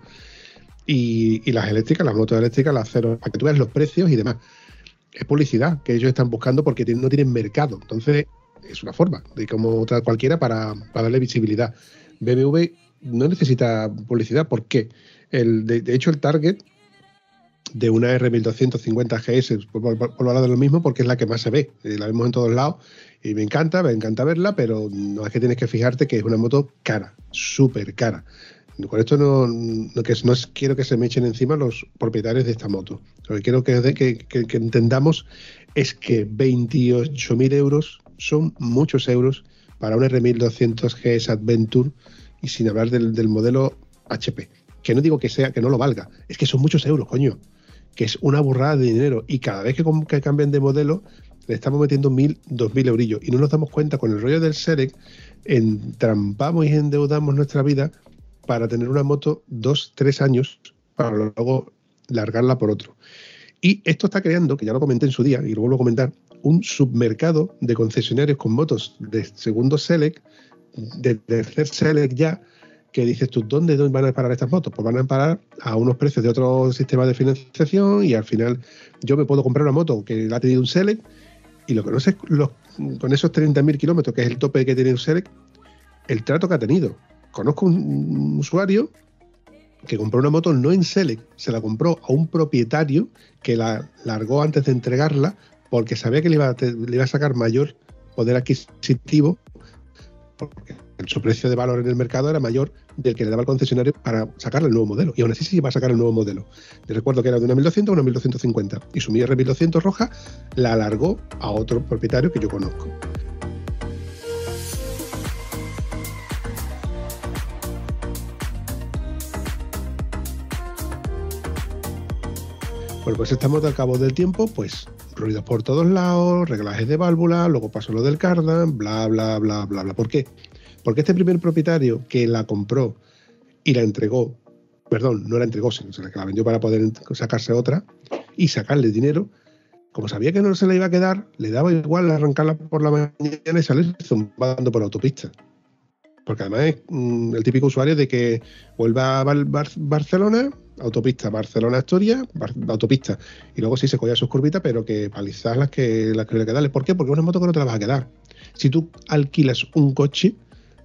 y, las eléctricas, las motos eléctricas, las cero, para que tú veas los precios y demás. Es publicidad que ellos están buscando porque no tienen mercado. Entonces, es una forma, de como otra cualquiera, para, para darle visibilidad. BMW no necesita publicidad. ¿Por qué? El, de, hecho, el target de una R1250 GS, por, por, por hablar de lo mismo, porque es la que más se ve. Eh, la vemos en todos lados y me encanta, me encanta verla, pero no es que tienes que fijarte que es una moto cara, súper cara. Con esto no, no, que es- quiero que se me echen encima los propietarios de esta moto. Lo que quiero que- que entendamos es que 28.000 euros son muchos euros para una R1200 GS Adventure y sin hablar del, del modelo HP. Que no digo que sea que no lo valga, es que son muchos euros, coño. Que es una burrada de dinero. Y cada vez que, cambian de modelo, le estamos metiendo mil, dos mil eurillos. Y no nos damos cuenta con el rollo del Serec, entrampamos y endeudamos nuestra vida para tener una moto dos, tres años, para luego largarla por otro. Y esto está creando, que ya lo comenté en su día y lo vuelvo a comentar, un submercado de concesionarios con motos de segundo Select, de tercer Select ya, que dices tú, ¿dónde, ¿dónde van a parar estas motos? Pues van a parar a unos precios de otro sistema de financiación y al final yo me puedo comprar una moto que la ha tenido un Select y lo que no sé los- con esos 30.000 kilómetros, que es el tope que tiene un Select, el trato que ha tenido. Conozco un, un usuario que compró una moto no en Select, se la compró a un propietario que la largó antes de entregarla porque sabía que le iba a, le iba a sacar mayor poder adquisitivo porque su precio de valor en el mercado era mayor del que le daba el concesionario para sacarle el nuevo modelo. Y aún así se iba a sacar el nuevo modelo. Le recuerdo que era de una 1200 a una 1250. Y su Mi R1200 roja la alargó a otro propietario que yo conozco. Bueno, pues estamos al cabo del tiempo, pues ruidos por todos lados, reglajes de válvula, luego pasó lo del cardan, bla, bla, bla, bla, bla. ¿Por qué? Porque este primer propietario que la compró y la entregó, perdón, no la entregó, sino que la vendió para poder sacarse otra y sacarle dinero, como sabía que no se la iba a quedar, le daba igual arrancarla por la mañana y salir zumbando por la autopista. Porque además es mm, el típico usuario de que vuelva a Bar- Bar- Barcelona, autopista, Barcelona-Asturias, Bar- autopista. Y luego sí se cogía sus curvitas, pero que palizas las que, las que le quedan. ¿Por qué? Porque una moto que no te la vas a quedar. Si tú alquilas un coche,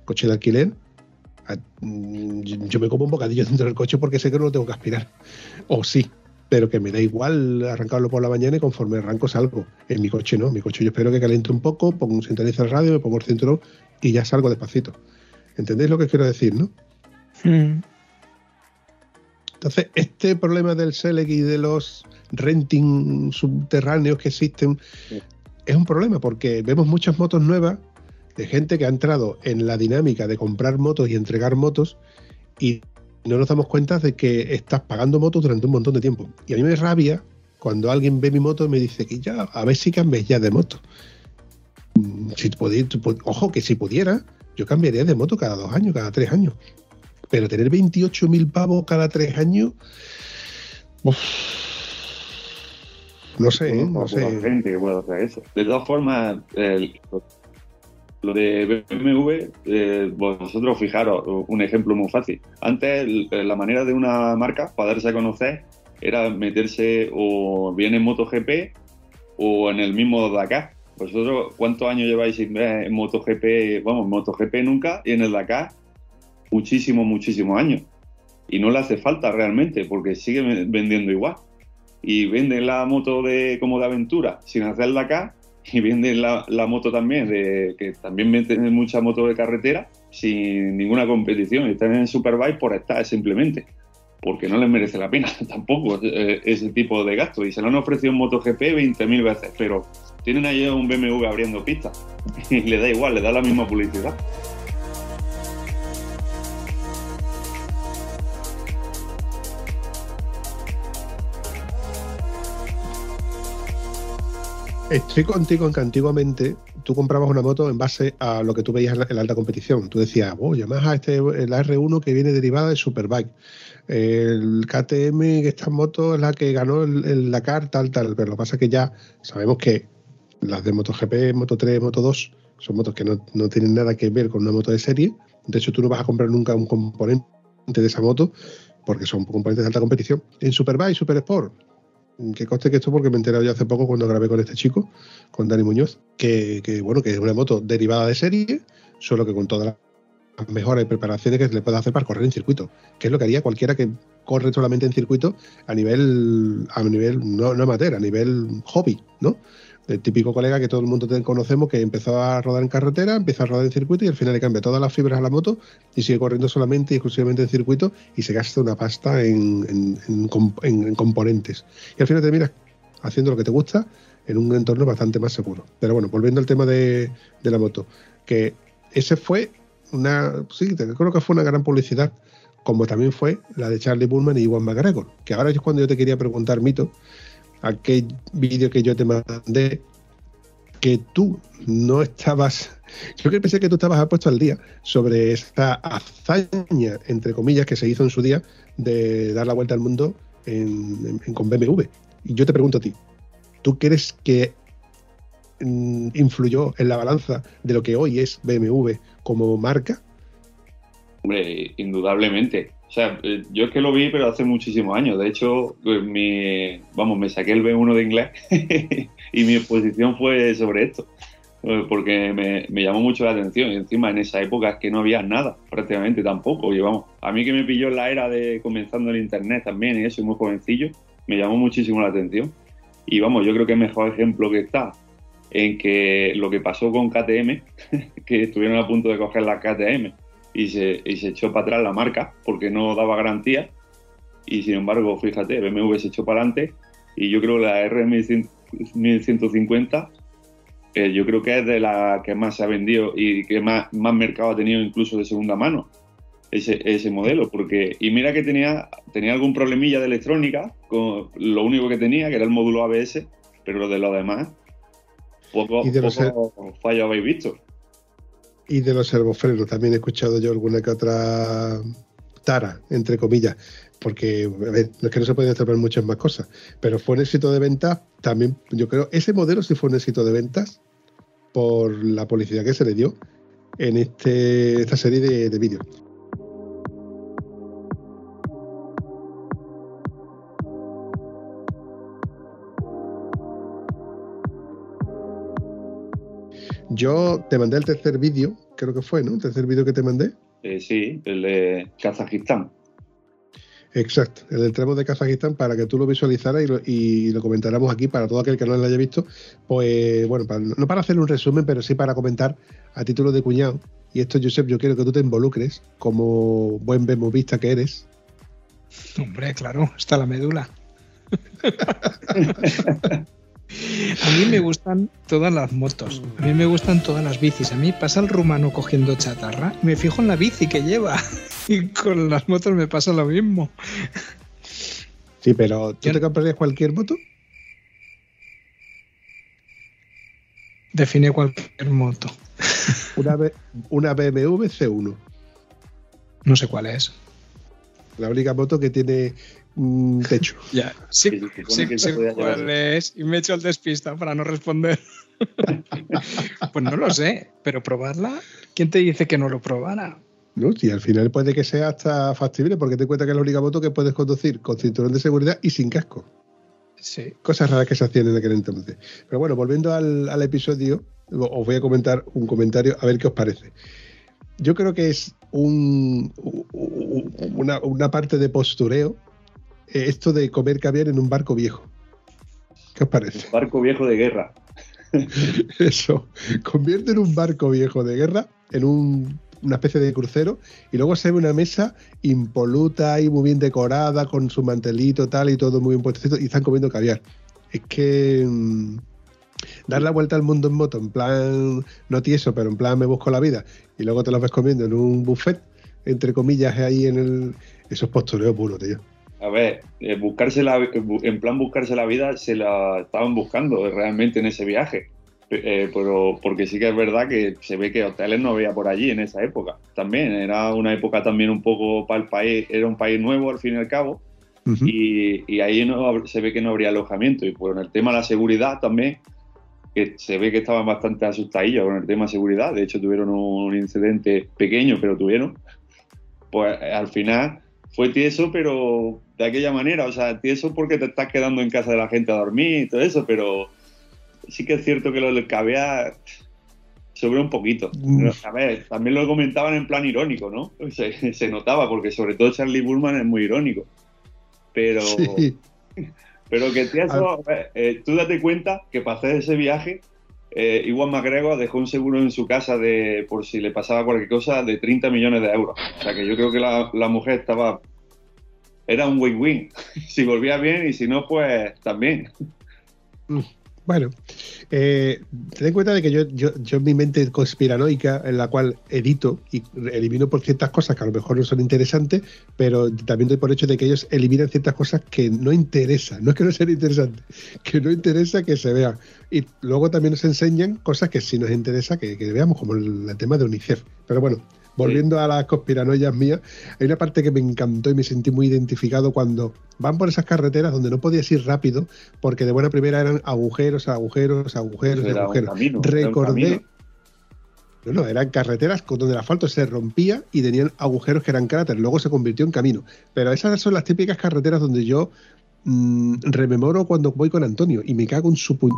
coche de alquiler, mm, yo me como un bocadillo dentro del coche porque sé que no lo tengo que aspirar. O sí, pero que me da igual arrancarlo por la mañana y conforme arranco salgo. En mi coche no, en mi coche yo espero que caliente un poco, pongo un sintoniza el radio, me pongo el cinturón y ya salgo despacito. ¿Entendéis lo que quiero decir, no? Mm. Entonces, este problema del Select y de los renting subterráneos que existen Sí. es un problema porque vemos muchas motos nuevas de gente que ha entrado en la dinámica de comprar motos y entregar motos y no nos damos cuenta de que estás pagando motos durante un montón de tiempo. Y a mí me rabia cuando alguien ve mi moto y me dice que ya, a ver si cambies ya de moto. Mm, Si pudi- tu- pu- ojo, que si pudiera, yo cambiaría de moto cada dos años, cada tres años. Pero tener 28.000 pavos cada tres años. uf, no sé, ¿eh? no sé. gente que puede hacer eso. De todas formas, el- lo de BMW, eh, vosotros fijaros, un ejemplo muy fácil. Antes, el- la manera de una marca para darse a conocer era meterse o bien en MotoGP o en el mismo Dakar. Vosotros, ¿cuántos años lleváis en MotoGP? Vamos, MotoGP nunca y en el Dakar muchísimos, muchísimos años. Y no le hace falta realmente porque sigue vendiendo igual. Y venden la moto de como de aventura sin hacerla acá y venden la, moto también de que también venden mucha moto de carretera sin ninguna competición. Están en Superbike por estar simplemente porque no les merece la pena tampoco eh, ese tipo de gasto. Y se lo han ofrecido en MotoGP 20.000 veces pero tienen ahí un BMW abriendo pistas y le da igual, le da la misma publicidad Estoy contigo en que antiguamente tú comprabas una moto en base a lo que tú veías en la, alta competición. Tú decías, oh, Yamaha, este, la R1 que viene derivada de Superbike. El KTM, esta moto es la que ganó el, el Dakar, tal, tal. Pero lo que pasa es que ya sabemos que las de MotoGP, Moto 3, Moto 2 son motos que no, no tienen nada que ver con una moto de serie. De hecho, tú no vas a comprar nunca un componente de esa moto porque son componentes de alta competición. En Superbike, Super Sport, que conste que esto porque me he enterado yo hace poco cuando grabé con este chico, con Dani Muñoz, que, que, bueno, que es una moto derivada de serie, solo que con todas las mejoras y preparaciones que se le puede hacer para correr en circuito, que es lo que haría cualquiera que corre solamente en circuito a nivel, a nivel no, no amateur, a nivel hobby, ¿no? El típico colega que todo el mundo te- conocemos que empezó a rodar en carretera, empieza a rodar en circuito y al final le cambia todas las fibras a la moto y sigue corriendo solamente y exclusivamente en circuito y se gasta una pasta en, en- en comp- en- en componentes. Y al final terminas haciendo lo que te gusta en un entorno bastante más seguro. Pero bueno, volviendo al tema de, de la moto, que ese fue una, sí, te- creo que fue una gran publicidad, como también fue la de Charlie Bullman y Iwan McGregor, que ahora es cuando yo te quería preguntar, Mito, aquel vídeo que yo te mandé, que tú no estabas, yo que pensé que tú estabas puesto al día sobre esta hazaña, entre comillas, que se hizo en su día de dar la vuelta al mundo en- con BMW. Y yo te pregunto a ti, ¿tú crees que mm, influyó en la balanza de lo que hoy es BMW como marca? Hombre, indudablemente. O sea, eh, yo es que lo vi, pero hace muchísimos años. De hecho, eh, mi, vamos, me saqué el B1 de inglés y mi exposición fue sobre esto. Eh, Porque me, llamó mucho la atención. Y encima, en esa época es que no había nada, prácticamente tampoco. Y vamos, a mí que me pilló la era de comenzando el internet también y eso, muy jovencillo, me llamó muchísimo la atención. Y vamos, yo creo que el mejor ejemplo que está en que lo que pasó con KTM, que estuvieron a punto de coger la KTM y se, y se echó para atrás la marca porque no daba garantía. Y sin embargo, fíjate, BMW se echó para adelante y yo creo que la R1150, eh, yo creo que es de la que más se ha vendido y que más, más mercado ha tenido incluso de segunda mano. Ese, ese modelo, porque, y mira que tenía, tenía algún problemilla de electrónica, con lo único que tenía, que era el módulo ABS, pero lo de lo demás, poco, Y de los poco fallo habéis visto. Y de los servofrenos también he escuchado yo alguna que otra tara, entre comillas, porque a es que no se pueden establecer muchas más cosas, pero fue un éxito de ventas, también yo creo, ese modelo sí fue un éxito de ventas por la publicidad que se le dio en este, esta serie de vídeos. Yo te mandé el tercer vídeo, creo que fue, ¿no? El tercer vídeo que te mandé. Eh, sí, el de Kazajistán. Exacto, el del tramo de Kazajistán para que tú lo visualizaras y lo, y lo comentáramos aquí para todo aquel que no lo haya visto. Pues bueno, para- no para hacer un resumen, pero sí para comentar a título de cuñado. Y esto, Josep, yo quiero que tú te involucres como buen bemovista que eres. Hombre, claro, está la médula. A mí me gustan todas las motos, a mí me gustan todas las bicis. A mí pasa el rumano cogiendo chatarra me fijo en la bici que lleva. Y con las motos me pasa lo mismo. Sí, pero ¿tú Yo- te comprarías cualquier moto? Define cualquier moto. Una, B- una BMW C1. No sé cuál es. La única moto que tiene techo. Ya, sí, sí, cuál es. Y me he hecho el despista para no responder. pues no lo sé, pero probarla, ¿quién te dice que no lo probara? ¿no? Y al final puede que sea hasta factible porque te cuenta que es la única moto que puedes conducir con cinturón de seguridad y sin casco. Sí. Cosas raras que se hacían en aquel entonces. Pero bueno, volviendo al, al episodio, os voy a comentar un comentario a ver qué os parece. Yo creo que es un, una, una parte de postureo esto de comer caviar en un barco viejo. ¿Qué os parece? Barco viejo de guerra. Eso, convierte en un barco viejo de guerra, en un- una especie de crucero, y luego se ve una mesa impoluta y muy bien decorada, con su mantelito tal y todo muy bien puestecito, y están comiendo caviar. Es que mm, dar la vuelta al mundo en moto, en plan, no tieso, pero en plan me busco la vida, y luego te lo ves comiendo en un buffet, entre comillas, ahí en el... Eso es postureo puro, tío. A ver, eh, buscarse la, en plan buscarse la vida se la estaban buscando realmente en ese viaje. Eh, pero porque sí que es verdad que se ve que hoteles no había por allí en esa época. También era una época también un poco para el país, era un país nuevo al fin y al cabo, Ujú. y, y ahí no, se ve que no habría alojamiento. Y por el tema de la seguridad también, que se ve que estaban bastante asustadillos con el tema de seguridad. De hecho, tuvieron un incidente pequeño, pero tuvieron. Pues al final fue tieso, pero de aquella manera. O sea, tieso porque te estás quedando en casa de la gente a dormir y todo eso, pero sí que es cierto que lo del caviar sobre un poquito. Mm. A ver, también lo comentaban en plan irónico, ¿no? Se, se notaba, porque sobre todo Charlie Bullman es muy irónico. Pero, Sí. pero que tieso, a ver, eh, tú date cuenta que para hacer ese viaje, eh, Iwan McGregor dejó un seguro en su casa de, por si le pasaba cualquier cosa, de 30 millones de euros. O sea que yo creo que la, la mujer estaba. Era un win-win. si volvía bien y si no, pues también. Bueno, eh, ten en cuenta de que yo, yo, yo en mi mente conspiranoica, en la cual edito y elimino por ciertas cosas que a lo mejor no son interesantes, pero también doy por hecho de que ellos eliminan ciertas cosas que no interesan, no es que no sean interesantes, que no interesa que se vean. Y luego también nos enseñan cosas que sí nos interesa que, que veamos, como el, el tema de UNICEF. Pero bueno, volviendo a las conspiranoias mías, hay una parte que me encantó y me sentí muy identificado cuando van por esas carreteras donde no podías ir rápido porque de buena primera eran agujeros, agujeros, agujeros, Era agujeros. camino, Recordé, no, no, eran carreteras donde el asfalto se rompía y tenían agujeros que eran cráteres, luego se convirtió en camino. Pero esas son las típicas carreteras donde yo mm, rememoro cuando voy con Antonio y me cago en su puñ...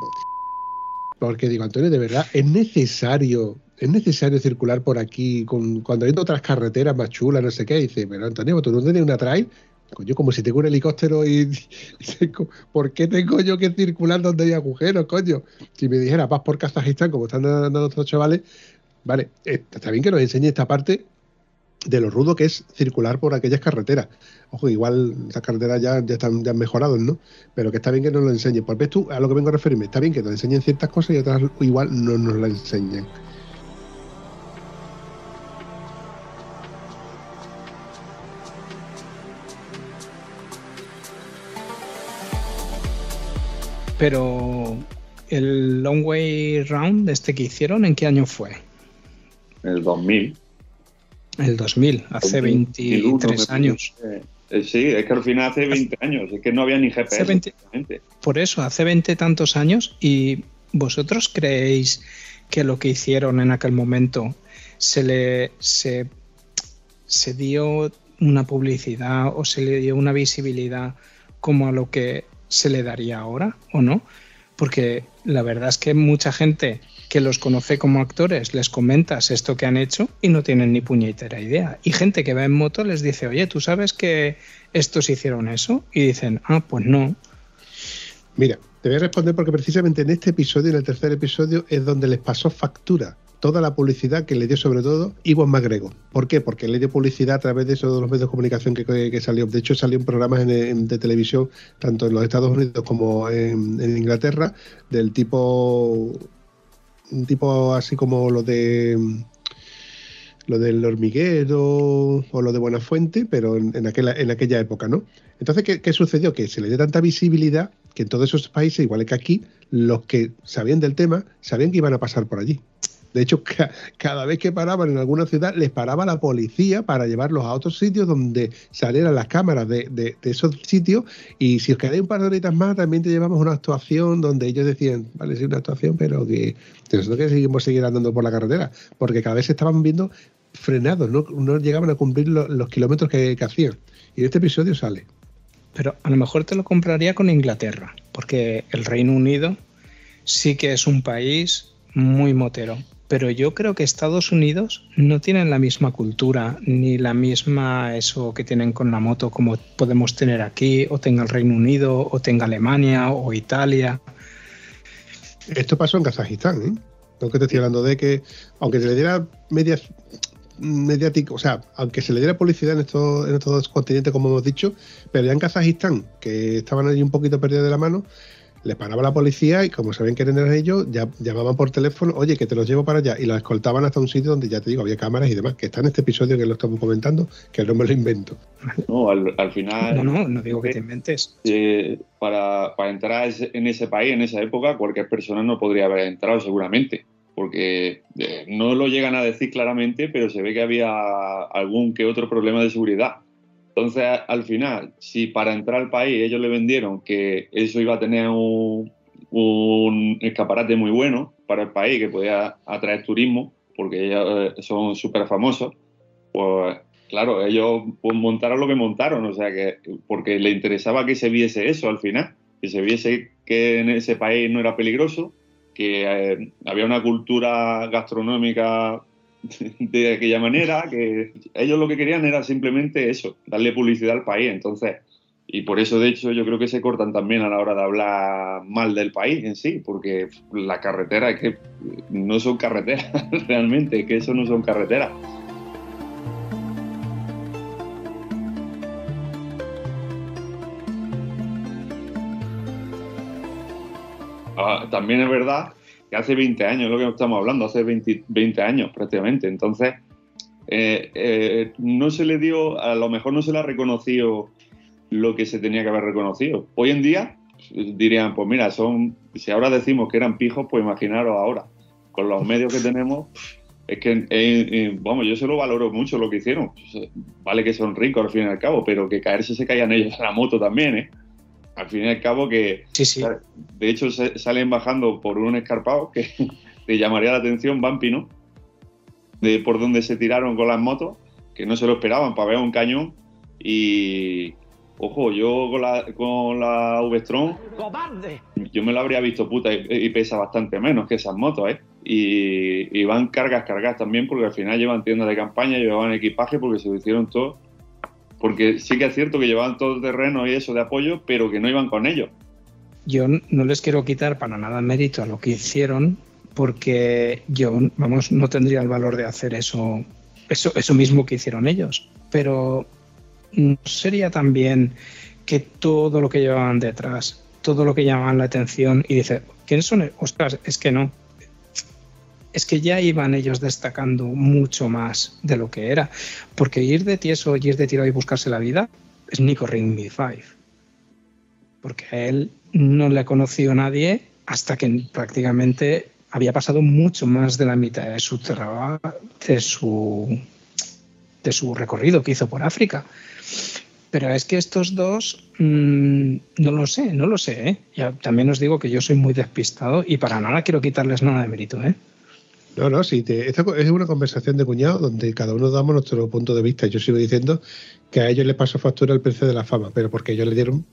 Porque digo, Antonio, de verdad, es necesario, es necesario circular por aquí con, cuando hay otras carreteras más chulas, no sé qué. Dice, pero Antonio, ¿tú no tienes una trail? Coño, como si tengo un helicóptero y, ¿por qué tengo yo que circular donde hay agujeros, coño? Si me dijera, vas por Kazajistán, como están dando estos chavales, vale, eh, está bien que nos enseñe esta parte de lo rudo que es circular por aquellas carreteras. Ojo, igual esas carreteras ya, ya están ya han mejorado, ¿no? Pero que está bien que nos lo enseñen. Pues ves tú, a lo que vengo a referirme, está bien que nos enseñen ciertas cosas y otras igual no nos las enseñan. Pero el Long Way Round, este que hicieron, ¿en qué año fue? En el 2000. El 2000, hace 2001, 23 me años. Eh, sí, es que al final hace 20 años. Es que no había ni GPS. Hace 20 prácticamente. Por eso, hace 20 tantos años. ¿Y vosotros creéis que lo que hicieron en aquel momento se le se, se dio una publicidad o se le dio una visibilidad como a lo que se le daría ahora o no? Porque la verdad es que mucha gente que los conoce como actores, les comentas esto que han hecho y no tienen ni puñetera idea. Y gente que va en moto les dice, oye, ¿tú sabes que estos hicieron eso? Y dicen, ah, pues no. Mira, te voy a responder porque precisamente en este episodio, en el tercer episodio, es donde les pasó factura toda la publicidad que le dio sobre todo Iwan McGregor. ¿Por qué? Porque le dio publicidad a través de esos los medios de comunicación que, salió. De hecho, salió en programas en- de televisión, tanto en los Estados Unidos como en Inglaterra, del tipo un tipo así como lo de lo del hormiguero o lo de Buenafuente, pero en, en aquella, en aquella época, ¿no? Entonces, ¿qué, qué sucedió? Que se le dio tanta visibilidad que en todos esos países, igual que aquí, los que sabían del tema sabían que iban a pasar por allí. De hecho, ca- cada vez que paraban en alguna ciudad, les paraba la policía para llevarlos a otros sitios donde salieran las cámaras de, de- esos sitios. Y si os quedáis un par de horitas más, también te llevamos una actuación donde ellos decían, vale, sí, una actuación, pero que nosotros que seguimos seguir andando por la carretera. Porque cada vez se estaban viendo frenados, no, no llegaban a cumplir lo- los kilómetros que, que hacían. Y en este episodio sale. Pero a lo mejor te lo compraría con Inglaterra, porque el Reino Unido sí que es un país muy motero. Pero yo creo que Estados Unidos no tienen la misma cultura ni la misma eso que tienen con la moto como podemos tener aquí, o tenga el Reino Unido, o tenga Alemania, o Italia. Esto pasó en Kazajistán, ¿eh? Lo que te estoy hablando de que, aunque se le diera medias mediático, o sea, aunque se le diera publicidad en estos, en estos dos continentes, como hemos dicho, pero ya en Kazajistán, que estaban allí un poquito perdidos de la mano, les paraba la policía y como sabían que eran ellos, ya llamaban por teléfono, oye, que te los llevo para allá, y los escoltaban hasta un sitio donde ya te digo, había cámaras y demás, que está en este episodio que lo estamos comentando, que no me lo invento. No, al, al final. No, no, no digo que te inventes. eh, para, para entrar a ese- en ese país, en esa época, cualquier persona no podría haber entrado seguramente, porque eh, no lo llegan a decir claramente, pero se ve que había algún que otro problema de seguridad. Entonces, al final, si para entrar al país ellos le vendieron que eso iba a tener un, un escaparate muy bueno para el país, que podía atraer turismo, porque ellos eh, son súper famosos, pues claro, ellos pues, montaron lo que montaron, o sea que porque le interesaba que se viese eso al final, que se viese que en ese país no era peligroso, que eh, había una cultura gastronómica de aquella manera, que ellos lo que querían era simplemente eso, darle publicidad al país, entonces y por eso de hecho yo creo que se cortan también a la hora de hablar mal del país en sí, porque la carretera es que no son carreteras realmente, es que eso no son carreteras. Ah, también es verdad que hace 20 años, lo que estamos hablando, hace 20, 20 años prácticamente. Entonces, eh, eh, no se le dio, a lo mejor no se le ha reconocido lo que se tenía que haber reconocido. Hoy en día dirían, pues mira, son, si ahora decimos que eran pijos, pues imaginaros ahora, con los medios que tenemos, es que, eh, vamos, yo se lo valoro mucho lo que hicieron. Vale que son ricos al fin y al cabo, pero que caerse se caían ellos a la moto también, ¿eh? Al fin y al cabo que Sí, sí. de hecho, salen bajando por un escarpado que te llamaría la atención, Bampi, ¿no? De por donde se tiraron con las motos, que no se lo esperaban para ver un cañón. Y, ojo, yo con la, con la V-Strom, yo me la habría visto puta y, y pesa bastante menos que esas motos, ¿eh? Y, y van cargas, cargas también, porque al final llevan tiendas de campaña, llevaban equipaje, porque se lo hicieron todo. Porque sí que es cierto que llevaban todo el terreno y eso de apoyo, pero que no iban con ellos. Yo no les quiero quitar para nada mérito a lo que hicieron, porque yo, vamos, no tendría el valor de hacer eso, eso, eso mismo que hicieron ellos. Pero ¿no sería también que todo lo que llevaban detrás, todo lo que llamaban la atención, y dice, ¿quiénes son? Ostras, es que no. Es que ya iban ellos destacando mucho más de lo que era. Porque ir de tieso, ir de y buscarse la vida es Nico Ring 5 porque a él no le ha conocido nadie hasta que prácticamente había pasado mucho más de la mitad de su traba- de su de su recorrido que hizo por África. Pero es que estos dos mm, no lo sé, no lo sé. ¿eh? Ya, también os digo que yo soy muy despistado y para nada quiero quitarles nada de mérito. ¿eh? No, no, sí, te- es una conversación de cuñado donde cada uno damos nuestro punto de vista. Yo sigo diciendo que a ellos les pasó factura el precio de la fama, pero porque ellos le dieron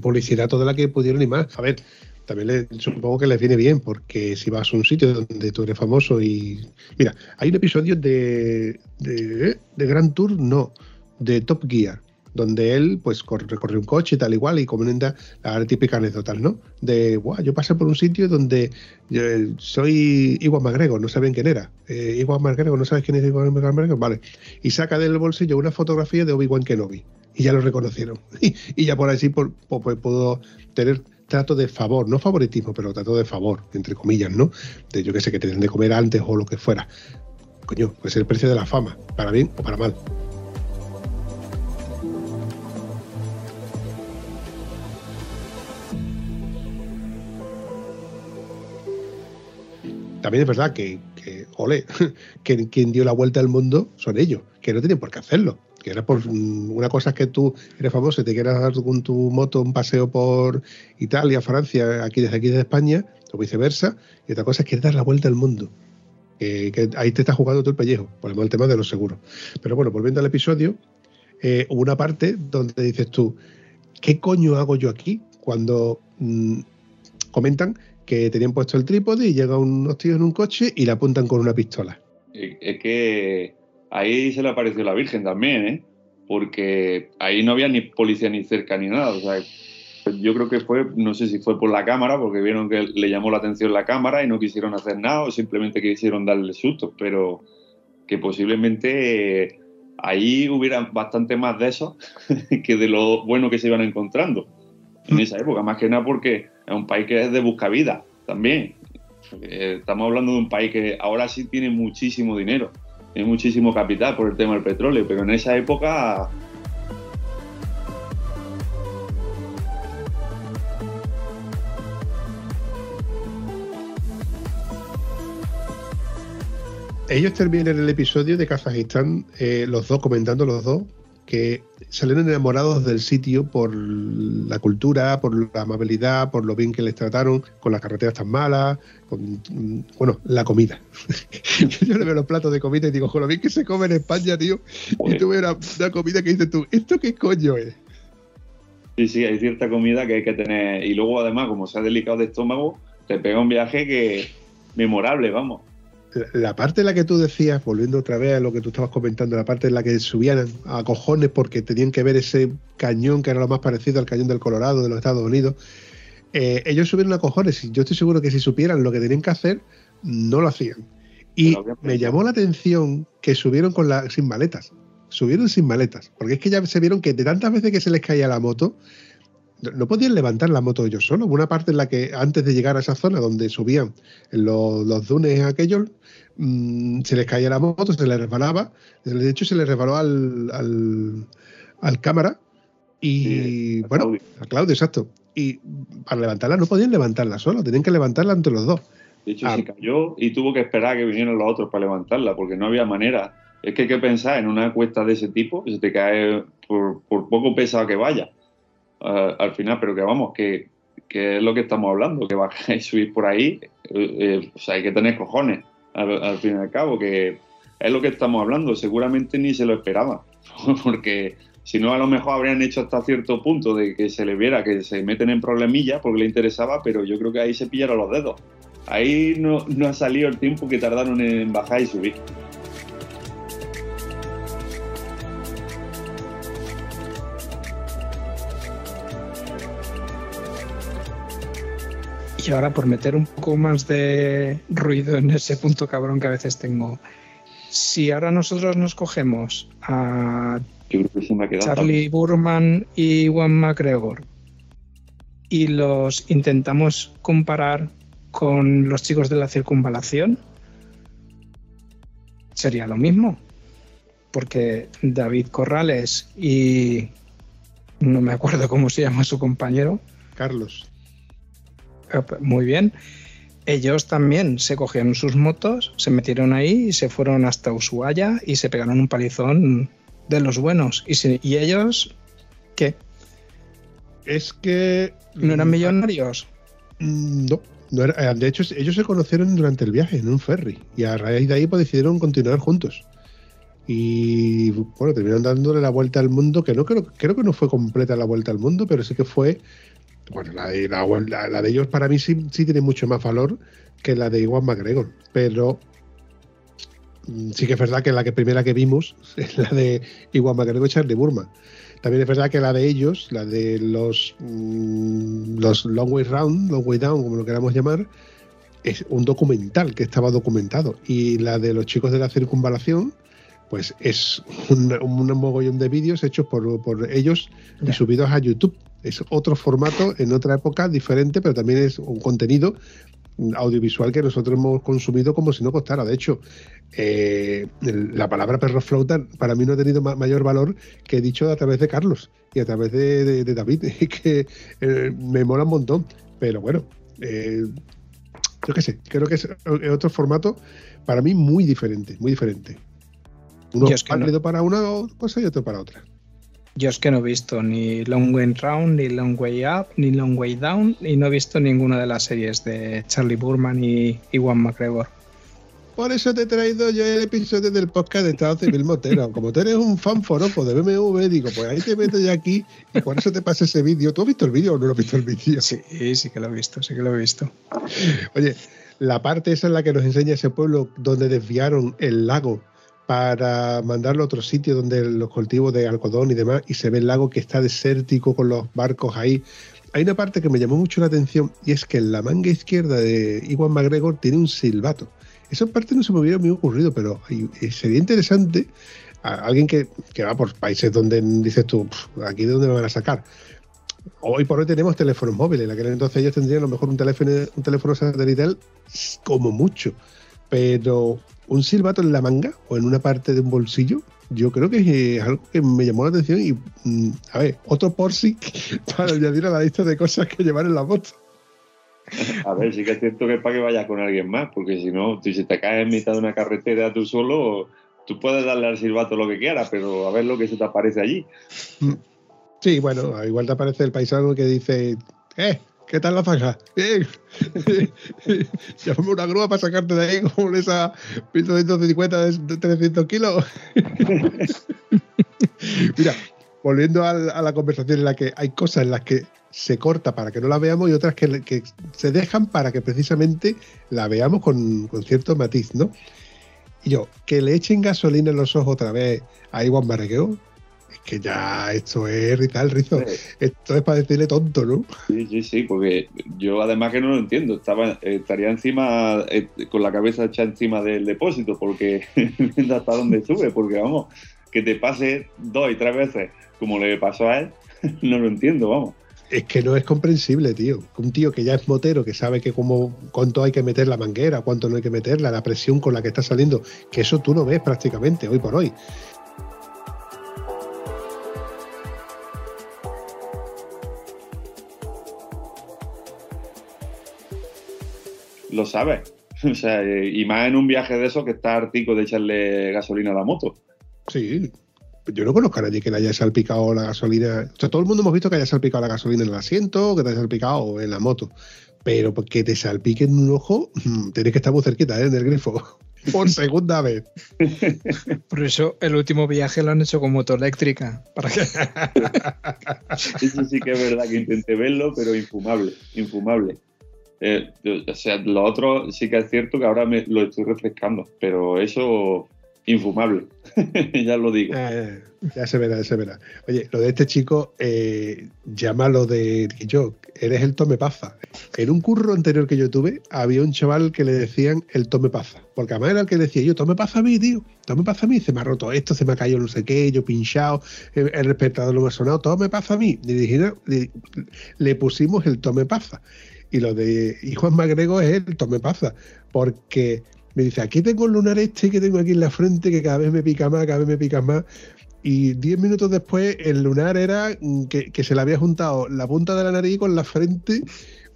publicidad toda la que pudieron y más. A ver, también le- supongo que les viene bien, porque si vas a un sitio donde tú eres famoso y. Mira, hay un episodio de. de, de Grand Tour, no, de Top Gear, donde él, pues, corre, recorre un coche y tal igual, y comenta la típica anécdota, ¿no? De, Buah, yo pasé por un sitio donde yo, eh, soy Iwan McGregor, no saben quién era. Eh, Iwan McGregor, ¿no sabes quién es Iwan McGregor? Vale. Y saca del bolsillo una fotografía de Obi-Wan Kenobi. Y ya lo reconocieron. y ya por así por, puedo tener trato de favor, no favoritismo, pero trato de favor, entre comillas, ¿no? De yo que sé, que te den de comer antes o lo que fuera. Coño, pues el precio de la fama, para bien o para mal. También es verdad que, que ole, que quien dio la vuelta al mundo son ellos, que no tienen por qué hacerlo. Que era por mm, una cosa es que tú eres famoso y te quieras dar con tu moto un paseo por Italia, Francia, aquí desde aquí desde España, o viceversa, y otra cosa es que dar la vuelta al mundo. Que, ahí te está jugando todo el pellejo, por el tema de los seguros. Pero bueno, volviendo al episodio, eh, una parte donde dices tú, ¿qué coño hago yo aquí? Cuando mm, comentan que tenían puesto el trípode y llegan unos tíos en un coche y le apuntan con una pistola. Es que ahí se le apareció la Virgen también, ¿eh? Porque ahí no había ni policía ni cerca ni nada. O sea, yo creo que fue, no sé si fue por la cámara, porque vieron que le llamó la atención la cámara y no quisieron hacer nada o simplemente quisieron darle susto. Pero que posiblemente eh, ahí hubiera bastante más de eso que de lo bueno que se iban encontrando en esa época. Más que nada porque es un país que es de busca vida también. Eh, Estamos hablando de un país que ahora sí tiene muchísimo dinero, tiene muchísimo capital por el tema del petróleo, pero en esa época Ellos terminan el episodio de Kazajistán, eh, los dos comentando los dos, que salieron enamorados del sitio por la cultura, por la amabilidad, por lo bien que les trataron, con las carreteras tan malas, con, mm, bueno, la comida. Yo le veo los platos de comida y digo, con lo bien que se come en España, tío, y tú ves una, una comida que dices tú, ¿esto qué coño es? sí, sí, hay cierta comida que hay que tener. Y luego además, como sea delicado de estómago, te pega un viaje que memorable, vamos. La- parte en la que tú decías, volviendo otra vez a lo que tú estabas comentando, la parte en la que subían a cojones porque tenían que ver ese cañón que era lo más parecido al cañón del Colorado de los Estados Unidos, eh, ellos subieron a cojones y yo estoy seguro que si supieran lo que tenían que hacer, no lo hacían. Y me llamó la atención que subieron con la, sin maletas. Subieron sin maletas. Porque es que ya se vieron que de tantas veces que se les caía la moto, no- podían levantar la moto ellos solos. Una parte en la que antes de llegar a esa zona donde subían los, los dunes aquellos, mm, se les caía la moto, se les resbalaba. De hecho, se les resbaló al, al, al cámara y, Sí, bueno, Claudio. a Claudio, exacto. Y para levantarla no podían levantarla solo, tenían que levantarla entre los dos. De hecho, Ah. se cayó y tuvo que esperar a que vinieran los otros para levantarla, porque no había manera. Es que hay que pensar en una cuesta de ese tipo, que se te cae por, por poco pesado que vaya al final, pero que vamos, que, que es lo que estamos hablando, que bajar y subir por ahí, eh, eh, o sea, hay que tener cojones al, fin y al cabo, que es lo que estamos hablando, seguramente ni se lo esperaban, porque si no, a lo mejor habrían hecho hasta cierto punto de que se les viera que se meten en problemillas porque le interesaba, pero yo creo que ahí se pillaron los dedos. Ahí no, no ha salido el tiempo que tardaron en bajar y subir. Y ahora por meter un poco más de ruido en ese punto cabrón que a veces tengo. Si ahora nosotros nos cogemos a Yo creo que se me ha quedado. Charlie Burman y Juan McGregor y los intentamos comparar con los chicos de la circunvalación, sería lo mismo. Porque David Corrales y no me acuerdo cómo se llama su compañero, Carlos. Muy bien. Ellos también se cogieron sus motos, se metieron ahí y se fueron hasta Ushuaia y se pegaron un palizón de los buenos. ¿Y, y ellos qué? Es que. ¿No eran millonarios? Mm, No, no era- eh, de hecho ellos se conocieron durante el viaje en un ferry y a raíz de ahí pues, decidieron continuar juntos. Y bueno, terminaron dándole la vuelta al mundo, que no creo, creo que no fue completa la vuelta al mundo, pero sí que fue Bueno, la de, la, de ellos para mí sí, sí tiene mucho más valor que la de Iwan McGregor, pero mm, sí que es verdad que la que primera que vimos es la de Iwan McGregor y Charlie Burman. También es verdad que la de ellos, la de los, mm, los Long Way Round, Long Way Down, como lo queramos llamar, es un documental que estaba documentado. Y la de los chicos de la circunvalación, pues es un, un mogollón de vídeos hechos por, por ellos y subidos a YouTube. Es otro formato en otra época diferente, pero también es un contenido audiovisual que nosotros hemos consumido como si no costara. De hecho, eh, la palabra perro flauta para mí no ha tenido ma- mayor valor que he dicho a través de Carlos y a través de, de- de David, que eh, me mola un montón. Pero bueno, eh, yo qué sé, creo que es eh, otro formato para mí muy diferente, muy diferente. Uno es no- válido para una cosa y otro para otra. Yo es que no he visto ni Long Way Round, ni Long Way Up, ni Long Way Down, y no he visto ninguna de las series de Charlie Burman y Iwan McGregor. Por eso te he traído yo el episodio del podcast de Estado Civil Motero. Como tú eres un fan foropo de BMW, digo, pues ahí te meto yo aquí y por eso te pasa ese vídeo. ¿Tú has visto el vídeo o no lo has visto el vídeo? Sí, sí que lo he visto, sí que lo he visto. Oye, la parte esa en la que nos enseña ese pueblo donde desviaron el lago para mandarlo a otro sitio donde los cultivos de algodón y demás, y se ve el lago que está desértico con los barcos ahí. Hay una parte que me llamó mucho la atención y es que en la manga izquierda de Iwan McGregor tiene un silbato. Esa parte no se me hubiera muy ocurrido, pero eh, sería interesante a alguien que, va por países donde dices tú, "Pf, aquí de dónde me van a sacar. Hoy por hoy tenemos teléfonos móviles, en aquel entonces ellos tendrían a lo mejor un teléfono, un teléfono satelital como mucho, pero un silbato en la manga o en una parte de un bolsillo, yo creo que es algo que me llamó la atención y, mm, a ver, otro por sí para añadir a la lista de cosas que llevar en la moto. A ver, sí que es cierto que es para que vayas con alguien más, porque si no, tú, si te caes en mitad de una carretera tú solo, tú puedes darle al silbato lo que quieras, pero a ver lo que se te aparece allí. Sí, bueno, igual te aparece el paisano que dice, eh, ¿qué tal la zanja? Bien. Llámame una grúa para sacarte de ahí con esa 1250 de 300 kilos. Mira, volviendo a, la conversación en la que hay cosas en las que se corta para que no la veamos y otras que, se dejan para que precisamente la veamos con, con cierto matiz, ¿no? Y yo, que le echen gasolina en los ojos otra vez a Iwan Barregueo, que ya esto es rizal, rizo. Esto es para decirle tonto, ¿no? Sí, sí, sí, porque yo además que no lo entiendo, estaba estaría encima, eh, con la cabeza hecha encima del depósito, porque hasta dónde sube, porque vamos, que te pase dos y tres veces como le pasó a él, no lo entiendo, vamos. Es que no es comprensible, tío. Un tío que ya es motero, que sabe que como cuánto hay que meter la manguera, cuánto no hay que meterla, la presión con la que está saliendo, que eso tú no ves prácticamente hoy por hoy. Lo sabes. O sea, y más en un viaje de esos que está artico de echarle gasolina a la moto. Sí. Yo no conozco a nadie que le haya salpicado la gasolina. O sea, todo el mundo hemos visto que haya salpicado la gasolina en el asiento, que te haya salpicado en la moto. Pero que te salpique en un ojo, tienes que estar muy cerquita, ¿eh? En el grifo. Por segunda vez. Por eso el último viaje lo han hecho con moto eléctrica. Para. Eso sí que es verdad que intenté verlo, pero infumable, infumable. Eh, o sea, lo otro sí que es cierto que ahora me lo estoy refrescando, pero eso infumable, ya lo digo. Eh, ya se verá, ya se verá. Oye, lo de este chico, eh, llámalo de yo, eres el tome paza. En un curro anterior que yo tuve, había un chaval que le decían el tome paza. Porque además era el que decía, yo, tome paza a mí, tío, tome paza a mí, se me ha roto esto, se me ha caído no sé qué, yo pinchado, el, el despertador no me ha sonado, tome paza a mí. Le, le pusimos el tome paza. Y lo de y Juan Magrego es el tome paza. Porque me dice, aquí tengo el lunar este que tengo aquí en la frente, que cada vez me pica más, cada vez me pica más. Y diez minutos después, el lunar era mm, que, que se le había juntado la punta de la nariz con la frente,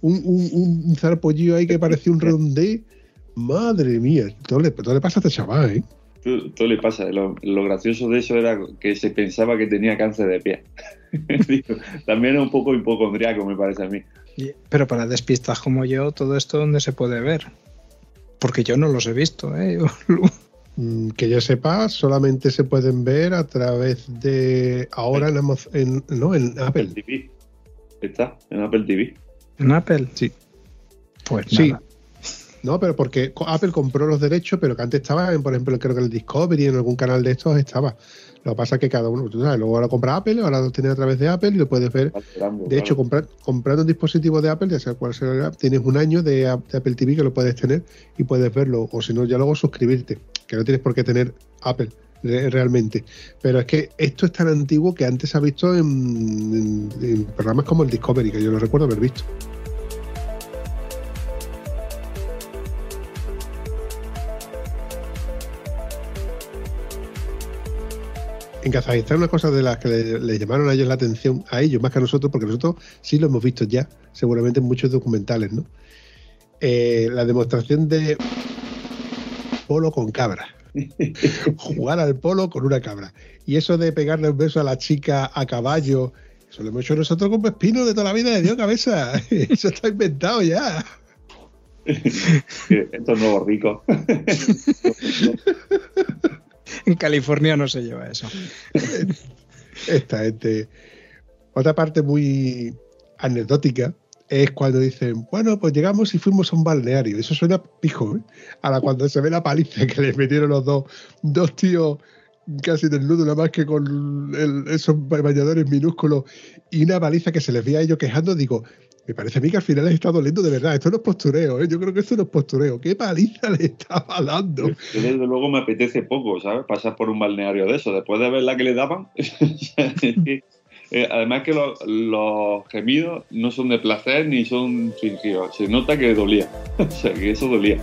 un, un, un zarpollillo ahí que parecía un redondé. Madre mía, todo le, todo le pasa a este chaval, ¿eh? Todo, le pasa. Lo, gracioso de eso era que se pensaba que tenía cáncer de pie. También es un poco hipocondriaco, me parece a mí. Pero para despistas como yo, todo esto ¿dónde se puede ver? Porque yo no los he visto, ¿eh? Mm, Que yo sepa, solamente se pueden ver a través de ahora en, Amaz- en- no, en Apple. TV. Está en Apple TV. ¿En Apple? Sí. Pues Sí. nada. No, pero porque Apple compró los derechos, pero que antes estaba, en, por ejemplo, creo que en el Discovery, en algún canal de estos estaba. Lo que pasa es que cada uno, tú sabes, luego ahora compra Apple, ahora lo tienes a través de Apple y lo puedes ver. De hecho, comprar- comprando un dispositivo de Apple, ya sea cual sea, tienes un año de, de Apple TV que lo puedes tener y puedes verlo, o si no, ya luego suscribirte, que no tienes por qué tener Apple re- realmente. Pero es que esto es tan antiguo que antes se ha visto en, en- en programas como el Discovery, que yo lo recuerdo haber visto. En Kazajistán una cosa de las que le, le llamaron a ellos la atención, a ellos más que a nosotros, porque nosotros sí lo hemos visto ya, seguramente en muchos documentales, ¿no? Eh, la demostración de polo con cabra. Jugar al polo con una cabra. Y eso de pegarle un beso a la chica a caballo, eso lo hemos hecho nosotros con Pespino de toda la vida de Dios cabeza. Eso está inventado ya. Estos nuevos ricos. En California no se lleva eso. Esta gente. Otra parte muy anecdótica es cuando dicen, bueno, pues llegamos y fuimos a un balneario. Eso suena pijo, ¿eh? Ahora cuando se ve la paliza que les metieron los dos, dos tíos casi desnudos, nada más que con esos bañadores minúsculos y una paliza que se les veía a ellos quejando, digo, me parece a mí que al final les está doliendo de verdad. Esto no es postureo, ¿eh? Yo creo que esto no es postureo. ¿Qué paliza le estaba dando? Desde luego me apetece poco, ¿sabes? Pasar por un balneario de eso. Después de ver la que le daban. Eh, Además que lo- los gemidos no son de placer ni son fingidos. Se nota que dolía. O sea, que eso dolía.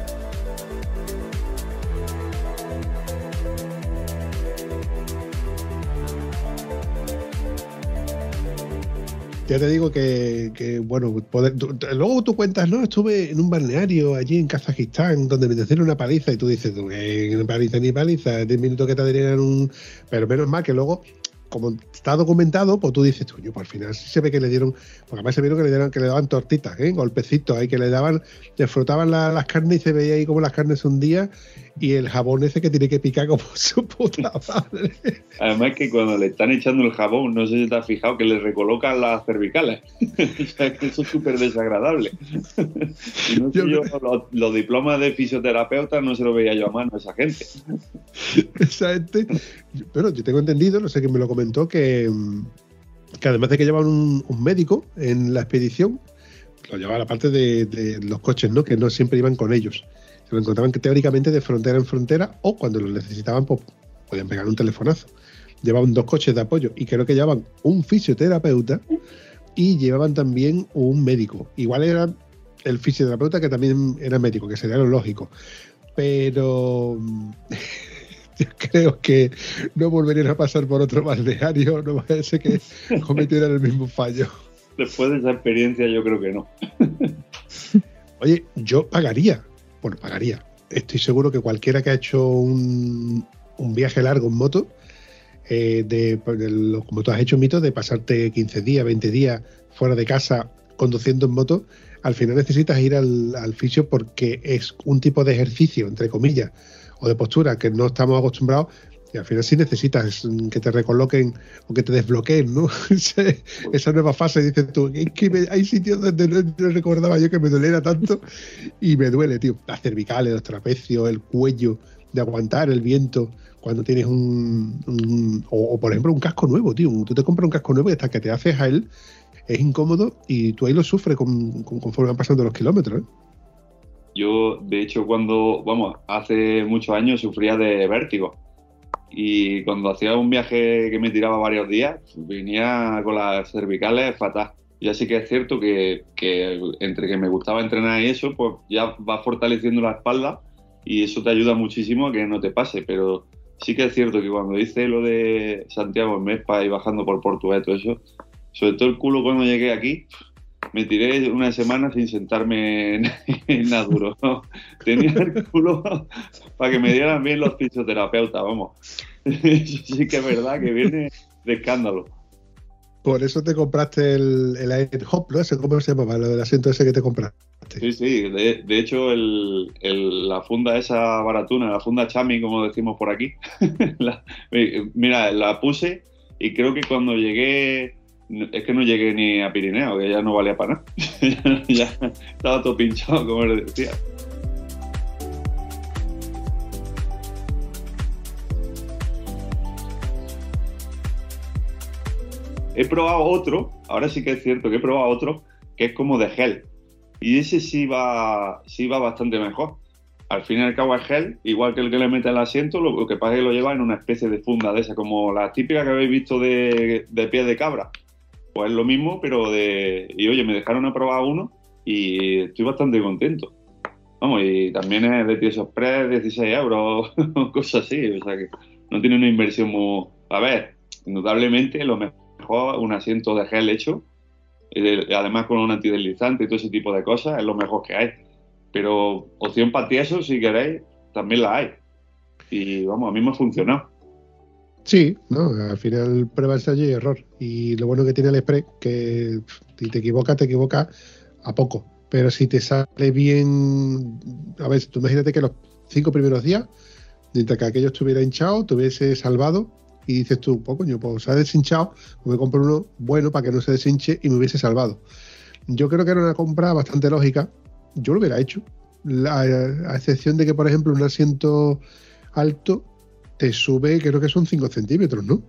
Ya te digo que, bueno, poder- tú- luego tú cuentas, no, estuve en un balneario allí en Kazajistán donde me hicieron una paliza y tú dices, tú, eh, paliza ni paliza, 10 minutos que te darían un... Pero menos mal que luego, como está documentado, pues tú dices, coño, pues al final sí se ve que le dieron, porque además se vieron que le, dieron, que le daban tortitas, ¿eh? golpecitos ahí, que le daban, le frotaban la- las carnes y se veía ahí como las carnes se hundían y el jabón ese que tiene que picar como su puta madre. Además que cuando le están echando el jabón, no sé si te has fijado que le recolocan las cervicales. o sea, que eso es súper desagradable. y no sé Yo los, los diplomas de fisioterapeuta no se los veía yo a mano a esa gente. esa gente. Bueno, yo tengo entendido, no sé quién me lo comentó, que, mm, que además de que llevaban un, médico en la expedición, lo llevaban aparte de, de los coches, ¿no? Que no siempre iban con ellos. Se lo encontraban que teóricamente de frontera en frontera o cuando lo necesitaban, pues podían pegar un telefonazo. Llevaban dos coches de apoyo y creo que llevaban un fisioterapeuta y llevaban también un médico. Igual era el fisioterapeuta que también era médico, que sería lo lógico. Pero yo creo que no volverían a pasar por otro balneario, no ser que cometieran el mismo fallo. Después de esa experiencia, yo creo que no. Oye, yo pagaría, bueno, pagaría. Estoy seguro que cualquiera que ha hecho un, un viaje largo en moto, eh, de, de lo- como tú has hecho, Mito, de pasarte 15 días, 20 días fuera de casa conduciendo en moto, al final necesitas ir al, al fisio porque es un tipo de ejercicio, entre comillas, o de postura que no estamos acostumbrados. Y al final sí necesitas mm, que te recoloquen o que te desbloqueen, ¿no? Esa nueva fase, dices tú, es que hay sitios donde no, recordaba yo que me doliera tanto y me duele, tío. Las cervicales, los trapecios, el cuello, de aguantar el viento cuando tienes un. un- o, o, por ejemplo, un casco nuevo, tío. Tú te compras un casco nuevo y hasta que te haces a él es incómodo y tú ahí lo sufres con- con- conforme van pasando los kilómetros. ¿eh? Yo, de hecho, cuando, vamos, hace muchos años sufría de vértigo. Y cuando hacía un viaje que me tiraba varios días, venía con las cervicales fatal. Y así que es cierto que, que entre que me gustaba entrenar y eso, pues ya va fortaleciendo la espalda y eso te ayuda muchísimo a que no te pase. Pero sí que es cierto que cuando hice lo de Santiago en Mespa y bajando por Portugal y todo eso, sobre todo el culo cuando llegué aquí, me tiré una semana sin sentarme en, en nada duro. ¿no? Tenía el culo para que me dieran bien los fisioterapeutas, vamos. Eso sí que es verdad que viene de escándalo. Por eso te compraste el, el Air Hop, ¿no? Ese, ¿Cómo se llamaba? Lo del asiento ese que te compraste. Sí, sí, de, de hecho el, el- la funda esa baratuna, la funda Chami, como decimos por aquí, la- eh, mira, la puse y creo que cuando llegué es que no llegué ni a Pirineo, que ya no valía para nada. ya estaba todo pinchado, como le decía. He probado otro, ahora sí que es cierto que he probado otro, que es como de gel. Y ese sí va, sí va bastante mejor. Al fin y al cabo es gel, igual que el que le mete el asiento, lo, lo que pasa es que lo lleva en una especie de funda de esa, como la típica que habéis visto de, de pies de cabra. Pues es lo mismo, pero de... Y oye, me dejaron a probar uno y estoy bastante contento. Vamos, y también es de Tieso Express, 16 euros, cosas así. O sea que no tiene una inversión muy... A ver, indudablemente lo mejor un asiento de gel hecho, además con un antideslizante y todo ese tipo de cosas, es lo mejor que hay. Pero opción para tieso, si queréis, también la hay. Y vamos, a mí me ha funcionado. Sí, no, al final prueba ensayo y error. Y lo bueno que tiene el Express, que si te equivocas, te equivocas a poco. Pero si te sale bien, a ver, tú imagínate que los cinco primeros días, mientras que aquello estuviera hinchado, te hubiese salvado y dices tú, pues coño, pues se ha deshinchado, pues me compro uno bueno para que no se deshinche y me hubiese salvado. Yo creo que era una compra bastante lógica. Yo lo hubiera hecho. La- a excepción de que, por ejemplo, un asiento alto te sube, creo que son 5 centímetros, ¿no?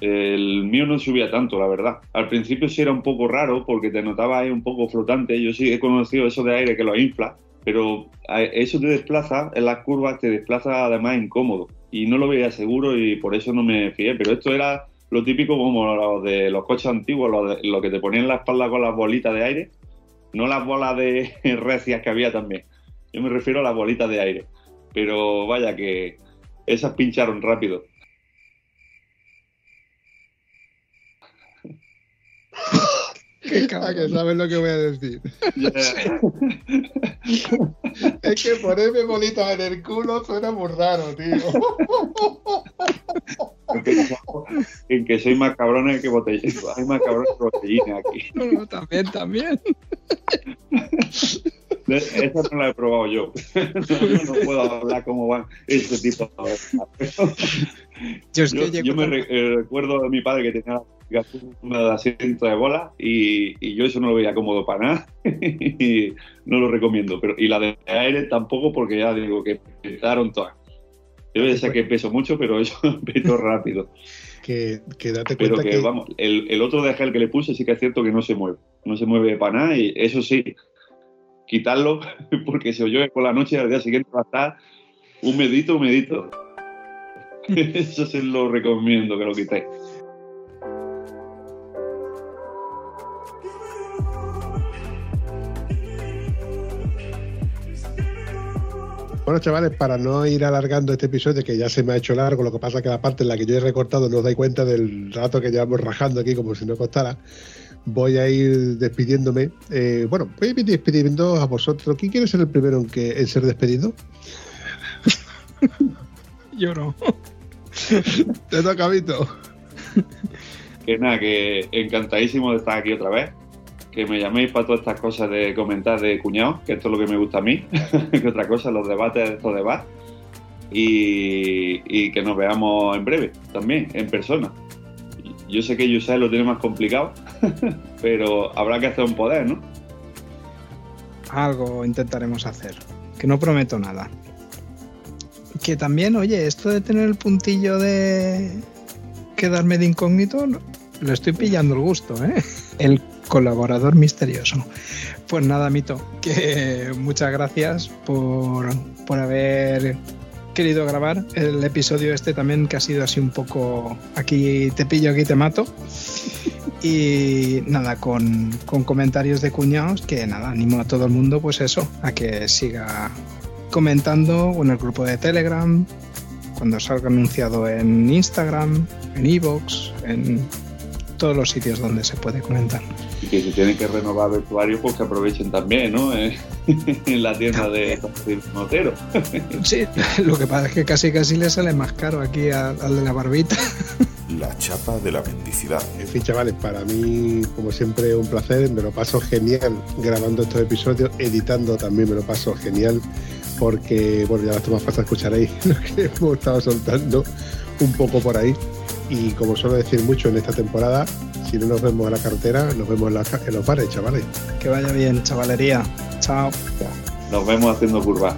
El mío no subía tanto, la verdad. Al principio sí era un poco raro porque te notaba ahí un poco flotante. Yo sí he conocido eso de aire que lo infla, pero eso te desplaza en las curvas, te desplaza además incómodo. Y no lo veía seguro y por eso no me fié. Pero esto era lo típico como lo de los coches antiguos, lo que te ponían en la espalda con las bolitas de aire, no las bolas de recias que había también. Yo me refiero a las bolitas de aire. Pero vaya que esas pincharon rápido. Qué Ah, cabrón. que sabes lo que voy a decir. es que ponerme bolitas en el culo suena muy raro, tío. en que soy más cabrones que botellines. Hay más cabrones que botellines aquí. No, no, también, también. Esa no la he probado yo. No, no puedo hablar cómo van ese tipo de cosas. Yo es que Yo, llego yo me re- eh, recuerdo de mi padre que tenía una de asiento de bola y, y yo eso no lo veía cómodo para nada y no lo recomiendo. Pero, y la de aire tampoco porque ya digo que petaron todas. Yo ya sé que peso mucho, pero eso peto rápido. Que, que date Pero cuenta que, que, vamos, el, el otro de gel que le puse sí que es cierto que no se mueve. No se mueve para nada y eso sí, quitarlo porque si llueve por la noche al día siguiente va a estar humedito, humedito. Eso se lo recomiendo que lo quitéis. Bueno, chavales, para no ir alargando este episodio, que ya se me ha hecho largo, lo que pasa es que la parte en la que yo he recortado no os dais cuenta del rato que llevamos rajando aquí, como si no costara. Voy a ir despidiéndome. Eh, bueno, voy a ir despidiendo a vosotros. ¿Quién quiere ser el primero en, que, en ser despedido? Yo no. Te toca, Vito. Que nada, que encantadísimo de estar aquí otra vez. Que me llaméis para todas estas cosas de comentar de cuñados, que esto es lo que me gusta a mí, que otra cosa, los debates, estos debates. Y, y que nos veamos en breve también, en persona. Yo sé que Yusai lo tiene más complicado, pero habrá que hacer un poder, ¿no? Algo intentaremos hacer. Que no prometo nada. Que también, oye, esto de tener el puntillo de quedarme de incógnito, le estoy pillando el gusto, ¿eh? El colaborador misterioso. Pues nada, Mito, que muchas gracias por, por haber querido grabar el episodio este también que ha sido así un poco aquí te pillo, aquí te mato. Y nada, con, con comentarios de cuñados, que nada, animo a todo el mundo, pues eso, a que siga comentando en el grupo de Telegram, cuando salga anunciado en Instagram, en Evox, en todos los sitios donde se puede comentar. Que si tienen que renovar vestuario, pues que aprovechen también, ¿no? Eh, en la tienda de Motero. Sí, lo que pasa es que casi casi le sale más caro aquí al de la barbita. La chapa de la mendicidad. En fin, chavales, para mí, como siempre, un placer. Me lo paso genial grabando estos episodios, editando también me lo paso genial, porque, bueno, ya las tomas pasas escucharéis lo que hemos estado soltando un poco por ahí. Y como suelo decir mucho en esta temporada, Si no nos vemos a la carretera, nos vemos en, la ca- en los bares, chavales. Que vaya bien, chavalería. Chao. Nos vemos haciendo curvas.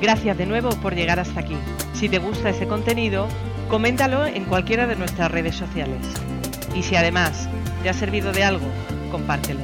Gracias de nuevo por llegar hasta aquí. Si te gusta ese contenido, coméntalo en cualquiera de nuestras redes sociales. Y si además te ha servido de algo, compártelo.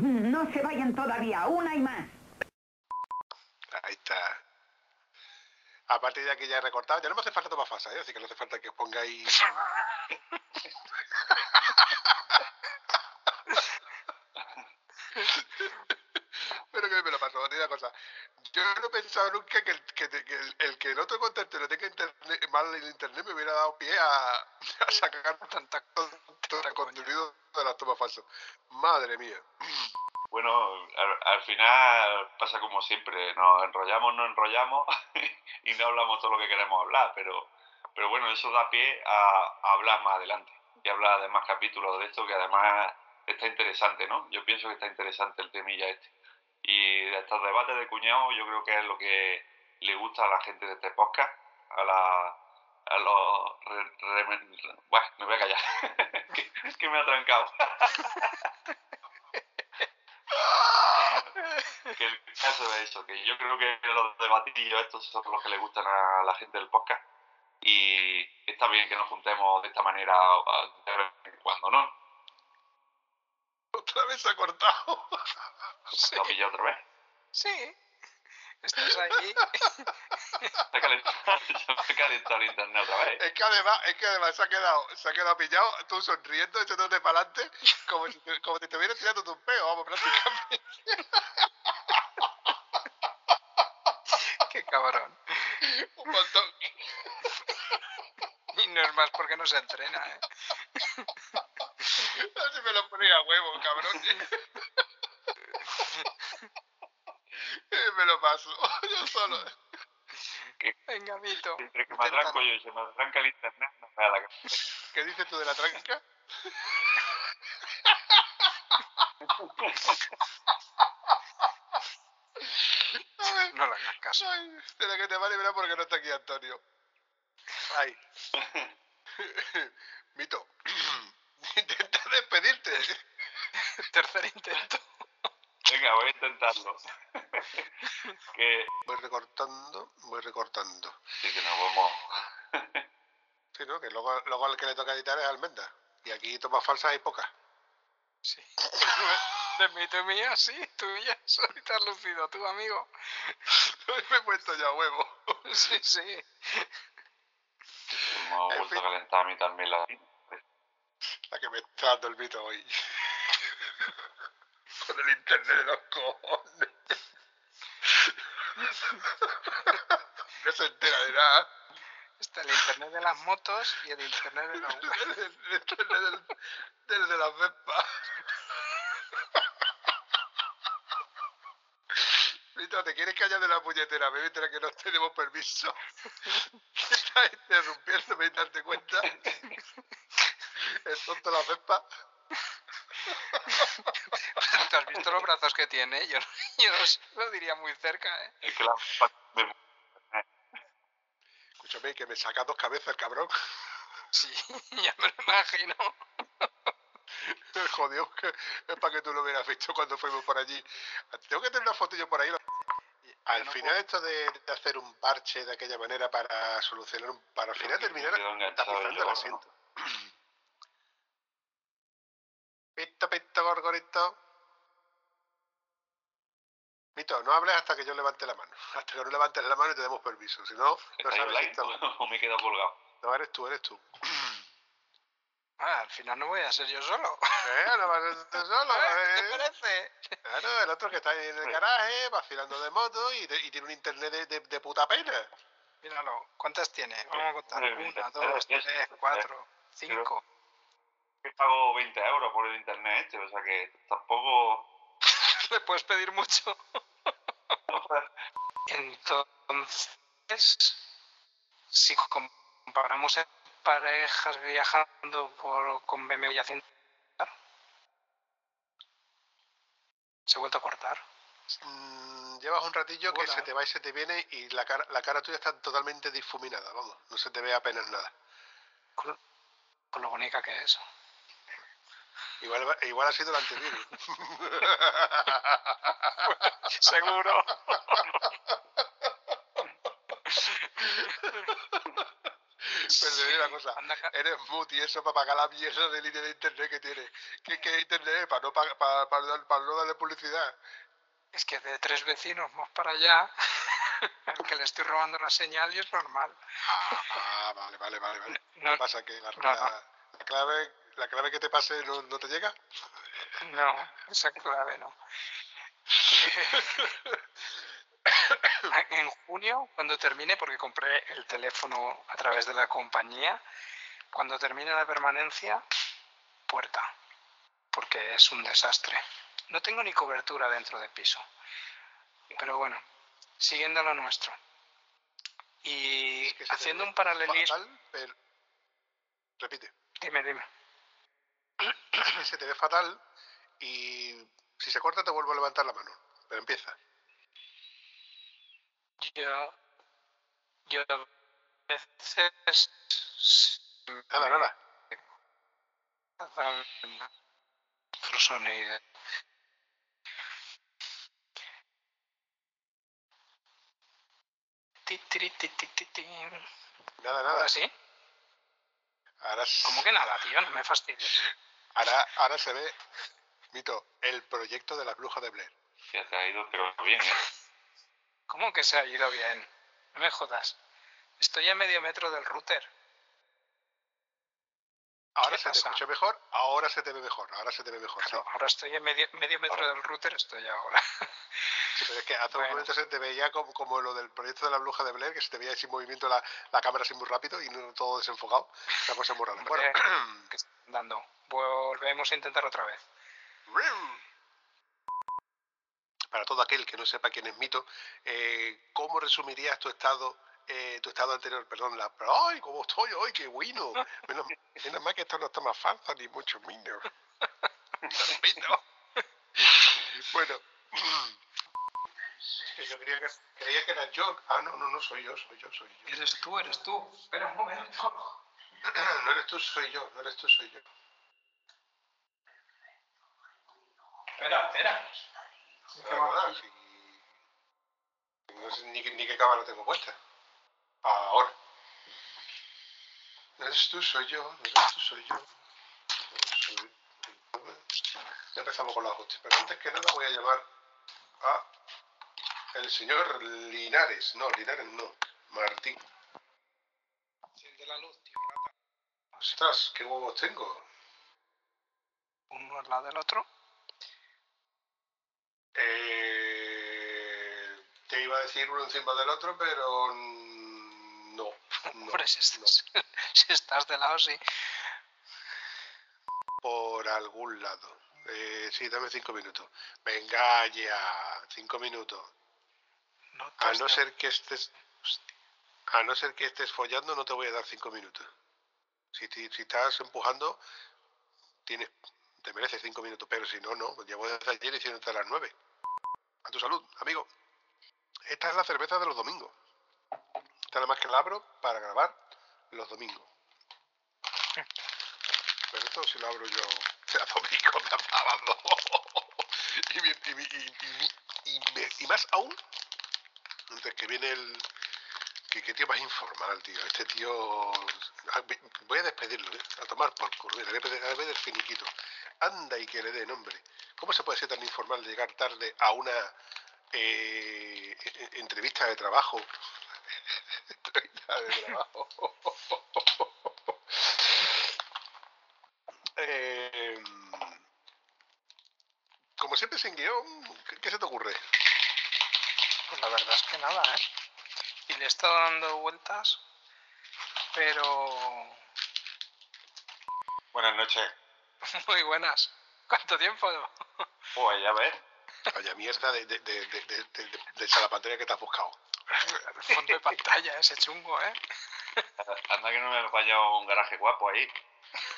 No se vayan todavía, una y más. Ahí está. A partir de aquí ya he recortado. Ya no me hace falta tomar fasa, ¿eh? así que no hace falta que os pongáis. Pero que me lo pasó, una cosa. Yo no he pensado nunca que el que, que el, el que el otro tenga internet, mal en internet me hubiera dado pie a, a sacar tanta, tanta contenido de las tomas falsas. Madre mía. Bueno, al, al final pasa como siempre, nos enrollamos, nos enrollamos y no hablamos todo lo que queremos hablar, pero, pero bueno, eso da pie a, a hablar más adelante y hablar de más capítulos de esto que además está interesante, ¿no? Yo pienso que está interesante el temilla este. Y de estos debates de cuñado yo creo que es lo que le gusta a la gente de este podcast, a la a los re- re- bueno, me voy a callar, que, es que me ha trancado. que el caso es eso, que yo creo que los debatillos estos son los que le gustan a la gente del podcast y está bien que nos juntemos de esta manera de vez en cuando, ¿no? Otra vez se ha cortado. ¿Lo pillado otra vez? Sí. Estás ahí. Se ha calentado, se ha el internet otra vez. Es que además, es que además se ha quedado, se ha quedado pillado, tú sonriendo, echándote para adelante, como si, te- como si te estuvieras tirando un peo, vamos, prácticamente. Qué cabrón. Un montón. Y no es más porque no se entrena, ¿eh? Así me lo ponía a huevo, cabrón. Me lo paso, yo solo. Venga, Vito. Entre que me atranco yo y se me atranca el internet, no me da la cabeza. ¿Qué dices tú de la tranca? Ay, No le hagas caso. ay, de la que te va a librar porque no está aquí Antonio. Ay. Mito, intenta despedirte. Tercer intento. Venga, voy a intentarlo. que Voy recortando, voy recortando. sí que nos vamos. Sí, ¿no? Que luego, luego al que le toca editar es Almenda. Y aquí tomas falsas hay pocas. Sí. De mí, de mía, sí, tuya. Soy tan lucido, tu amigo. Me he puesto ya huevo. Sí, sí. Me ha En vuelto fin. a calentar a mí también la La que me está dando el mito hoy. Con el internet de los cojones. No se entera de nada. Está el internet de las motos y el internet de los. El, internet del, del de las Vespas. Mito, ¿te quieres callar de la puñetera? Me mientras que no tenemos permiso. Estás interrumpiéndome y darte cuenta. El tonto las Vespas. ¿Tú has visto los brazos que tiene? Yo, yo no lo diría muy cerca, ¿eh? Es que la me- Escúchame, que me saca dos cabezas el cabrón. Sí, ya me lo imagino. Jodido, que es para que tú lo hubieras visto cuando fuimos por allí. Tengo que tener una foto yo por ahí. Al no final esto de, de hacer un parche de aquella manera para solucionar un... Para al final terminar tapizando el ¿no? asiento. Pito, pito, gorgorito. Mito, no hables hasta que yo levante la mano. Hasta que no levantes la mano y te demos permiso. Si no, no ¿Estáis sabes online o me he quedado colgado? No, eres tú, eres tú. Ah, al final no voy a ser yo solo. Eh, no vas a estar solo. ¿Qué te eh. parece? Claro, el otro que está ahí en el garaje, vacilando de moto y, de- y tiene un internet de, de- de puta pena. Míralo. ¿Cuántas tiene? Vamos a contar. Una, mía, dos, tres, tres, tres. cuatro, cinco. Que pago 20 euros por el internet este, o sea que tampoco... Le puedes pedir mucho. Entonces, si comparamos en parejas viajando por, con BMW y haciendo... Se ha vuelto a cortar. Mm, llevas un ratillo que se te va y se te viene y la cara, la cara tuya está totalmente difuminada, vamos, no se te ve apenas nada. Con, con lo bonita que es. Igual, igual ha sido el antivirus. Seguro. Pero te digo una cosa, eres muti eso para pagar la mierda de línea de internet que tiene. ¿Qué, qué internet es? Para no, para, para, para no darle publicidad. Es que de tres vecinos más para allá, al que le estoy robando la señal y es normal. Ah, ah, vale, vale, vale, vale. No, ¿Qué pasa? ¿Que la, no, la clave, la clave que te pase no, no te llega? No, esa clave no. en junio, cuando termine, porque compré el teléfono a través de la compañía, cuando termine la permanencia, puerta, porque es un desastre. No tengo ni cobertura dentro del piso. Pero bueno, siguiendo lo nuestro. Y Que se te haciendo un paralelismo... fatal, pero- Repite. Dime, dime. se te ve fatal y si se corta te vuelvo a levantar la mano. Pero empieza. Yo, yo a veces Nada, nada. otro sonido. Nada, nada. Ahora sí. Ahora, s- ¿Cómo que nada, tío? No me fastidies. Ahora, ahora se ve, Mito, el proyecto de las brujas de Blair. Te ha ido, pero bien, ¿eh? ¿Cómo que se ha ido bien? No me jodas. Estoy a medio metro del router. Ahora ¿Qué se te escucha mejor, ahora se te ve mejor, ahora se te ve mejor. Claro, sí. ahora estoy a medio, medio metro del router, estoy ahora. Sí, pero es que hace Bueno. un momento se te veía como, como lo del proyecto de la bruja de Blair, que se te veía sin movimiento la, la cámara así muy rápido y no todo desenfocado. Una cosa muy rara. Bueno, que dando. Volvemos a intentar otra vez. para todo aquel que no sepa quién es Mito, eh, ¿cómo resumirías tu estado, eh, tu estado anterior? Perdón, la, ¡ay, cómo estoy hoy! ¡Qué bueno! Menos, menos mal que esto no está más falsa ni mucho menos. Bueno, que yo creía que, creía que era yo. Ah, no, no, no soy yo, soy yo, soy yo. Eres tú, eres tú. Espera un momento. No eres tú, soy yo, no eres tú, soy yo. Espera, espera. Si- No sé ni, ni qué cámara tengo puesta. Ahora. No eres tú, soy yo. No eres tú, soy yo. No soy- Ya empezamos con las hostias. Pero antes que nada voy a llamar a el señor Linares. No, Linares no. Martín. Enciende la luz, tío, rata. Ostras, qué huevos tengo. Uno al lado del otro. Eh, te iba a decir uno encima del otro, pero. No, si no. estás, si estás de lado, sí. por algún lado. Eh, sí, dame cinco minutos. Venga ya, cinco minutos. No A no ser que estés, hostia, a no ser que estés follando, no te voy a dar cinco minutos. Si, si estás empujando, tienes, te mereces cinco minutos, pero si no, no. Llevo desde ayer diciéndote a las nueve. A tu salud, amigo. Esta es la cerveza de los domingos. Nada más que la abro para grabar los domingos. Pero esto si lo abro yo sea domingo de sábado. y, y, y, y me- más aún, entonces que viene el... Que, tío más informal, tío. Este tío... ah, Voy a despedirlo, ¿eh? a tomar por culo. A pedir- el finiquito. Anda y que le dé nombre. ¿Cómo se puede ser tan informal de llegar tarde a una eh, e- e- entrevista de trabajo? como siempre sin guion, ¿qué, se te ocurre? Pues la verdad es que nada, ¿eh? Y le he estado dando vueltas, pero... Buenas noches. Muy buenas. ¿Cuánto tiempo? Pues ya ves. Vaya mierda de, de, de, que te has buscado. Fondo de pantalla, ese chungo, ¿eh? Anda que no me he fallado un garaje guapo ahí.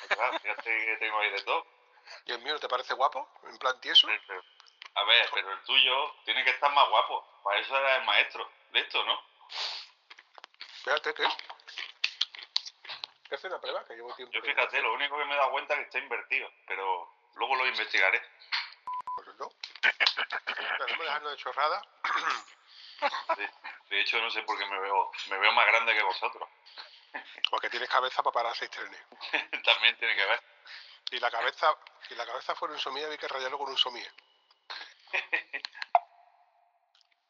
Claro, Fíjate que tengo ahí de todo. ¿Y el mío no te parece guapo? ¿En plan tieso? A ver, pero el tuyo tiene que estar más guapo. Para eso era el maestro de esto, ¿no? Espérate, ¿qué? ¿Qué hace una prueba? Que llevo tiempo. Yo que fíjate, lo único que me he dado cuenta es que está invertido. Pero luego lo investigaré. Pues no. Pero no me dejando de chorrada. De, de hecho, no sé por qué me veo, me veo más grande que vosotros. Porque tienes cabeza para parar seis trenes. También tiene que ver. Y la cabeza, si la cabeza fuera un somie, había que rayarlo con un somie.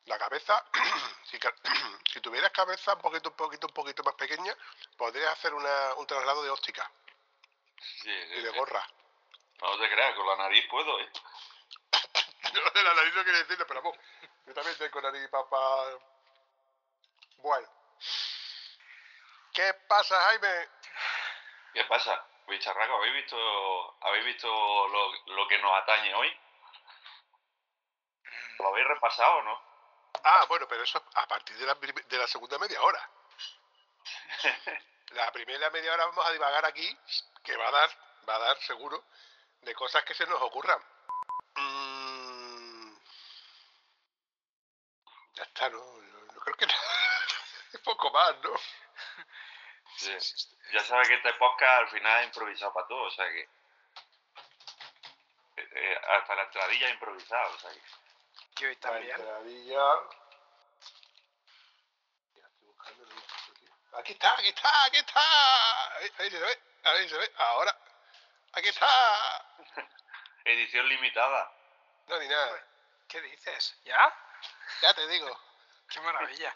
La cabeza, si, tuvieras cabeza un poquito, un poquito, un poquito más pequeña, podrías hacer una, un traslado de óptica Sí, y de gorra. No te creas, con la nariz puedo, ¿eh? No, de la nariz no quiere decirlo, pero vamos, yo también tengo nariz, papá. Bueno. ¿Qué pasa, Jaime? ¿Qué pasa? Bicharraco, ¿habéis visto, ¿habéis visto lo, lo que nos atañe hoy? ¿Lo habéis repasado o no? Ah, bueno, pero eso a partir de la, prim- de la segunda media hora. La primera media hora vamos a divagar aquí, que va a dar, va a dar seguro, de cosas que se nos ocurran. Mm, ya está, ¿no? Yo, yo creo que es poco más, ¿no? Sí. Ya sabes que este podcast al final es improvisado para todo, o sea que... eh, eh, hasta la entradilla es improvisada, o sea que... Y hoy La también. entradilla. Ya estoy buscando el disco, tío. Aquí está, aquí está, aquí está. Ahí, ahí se ve, ahí se ve. Ahora. Aquí está. Edición limitada. No, ni nada. ¿Qué dices? ¿Ya? Ya te digo. ¡Qué maravilla!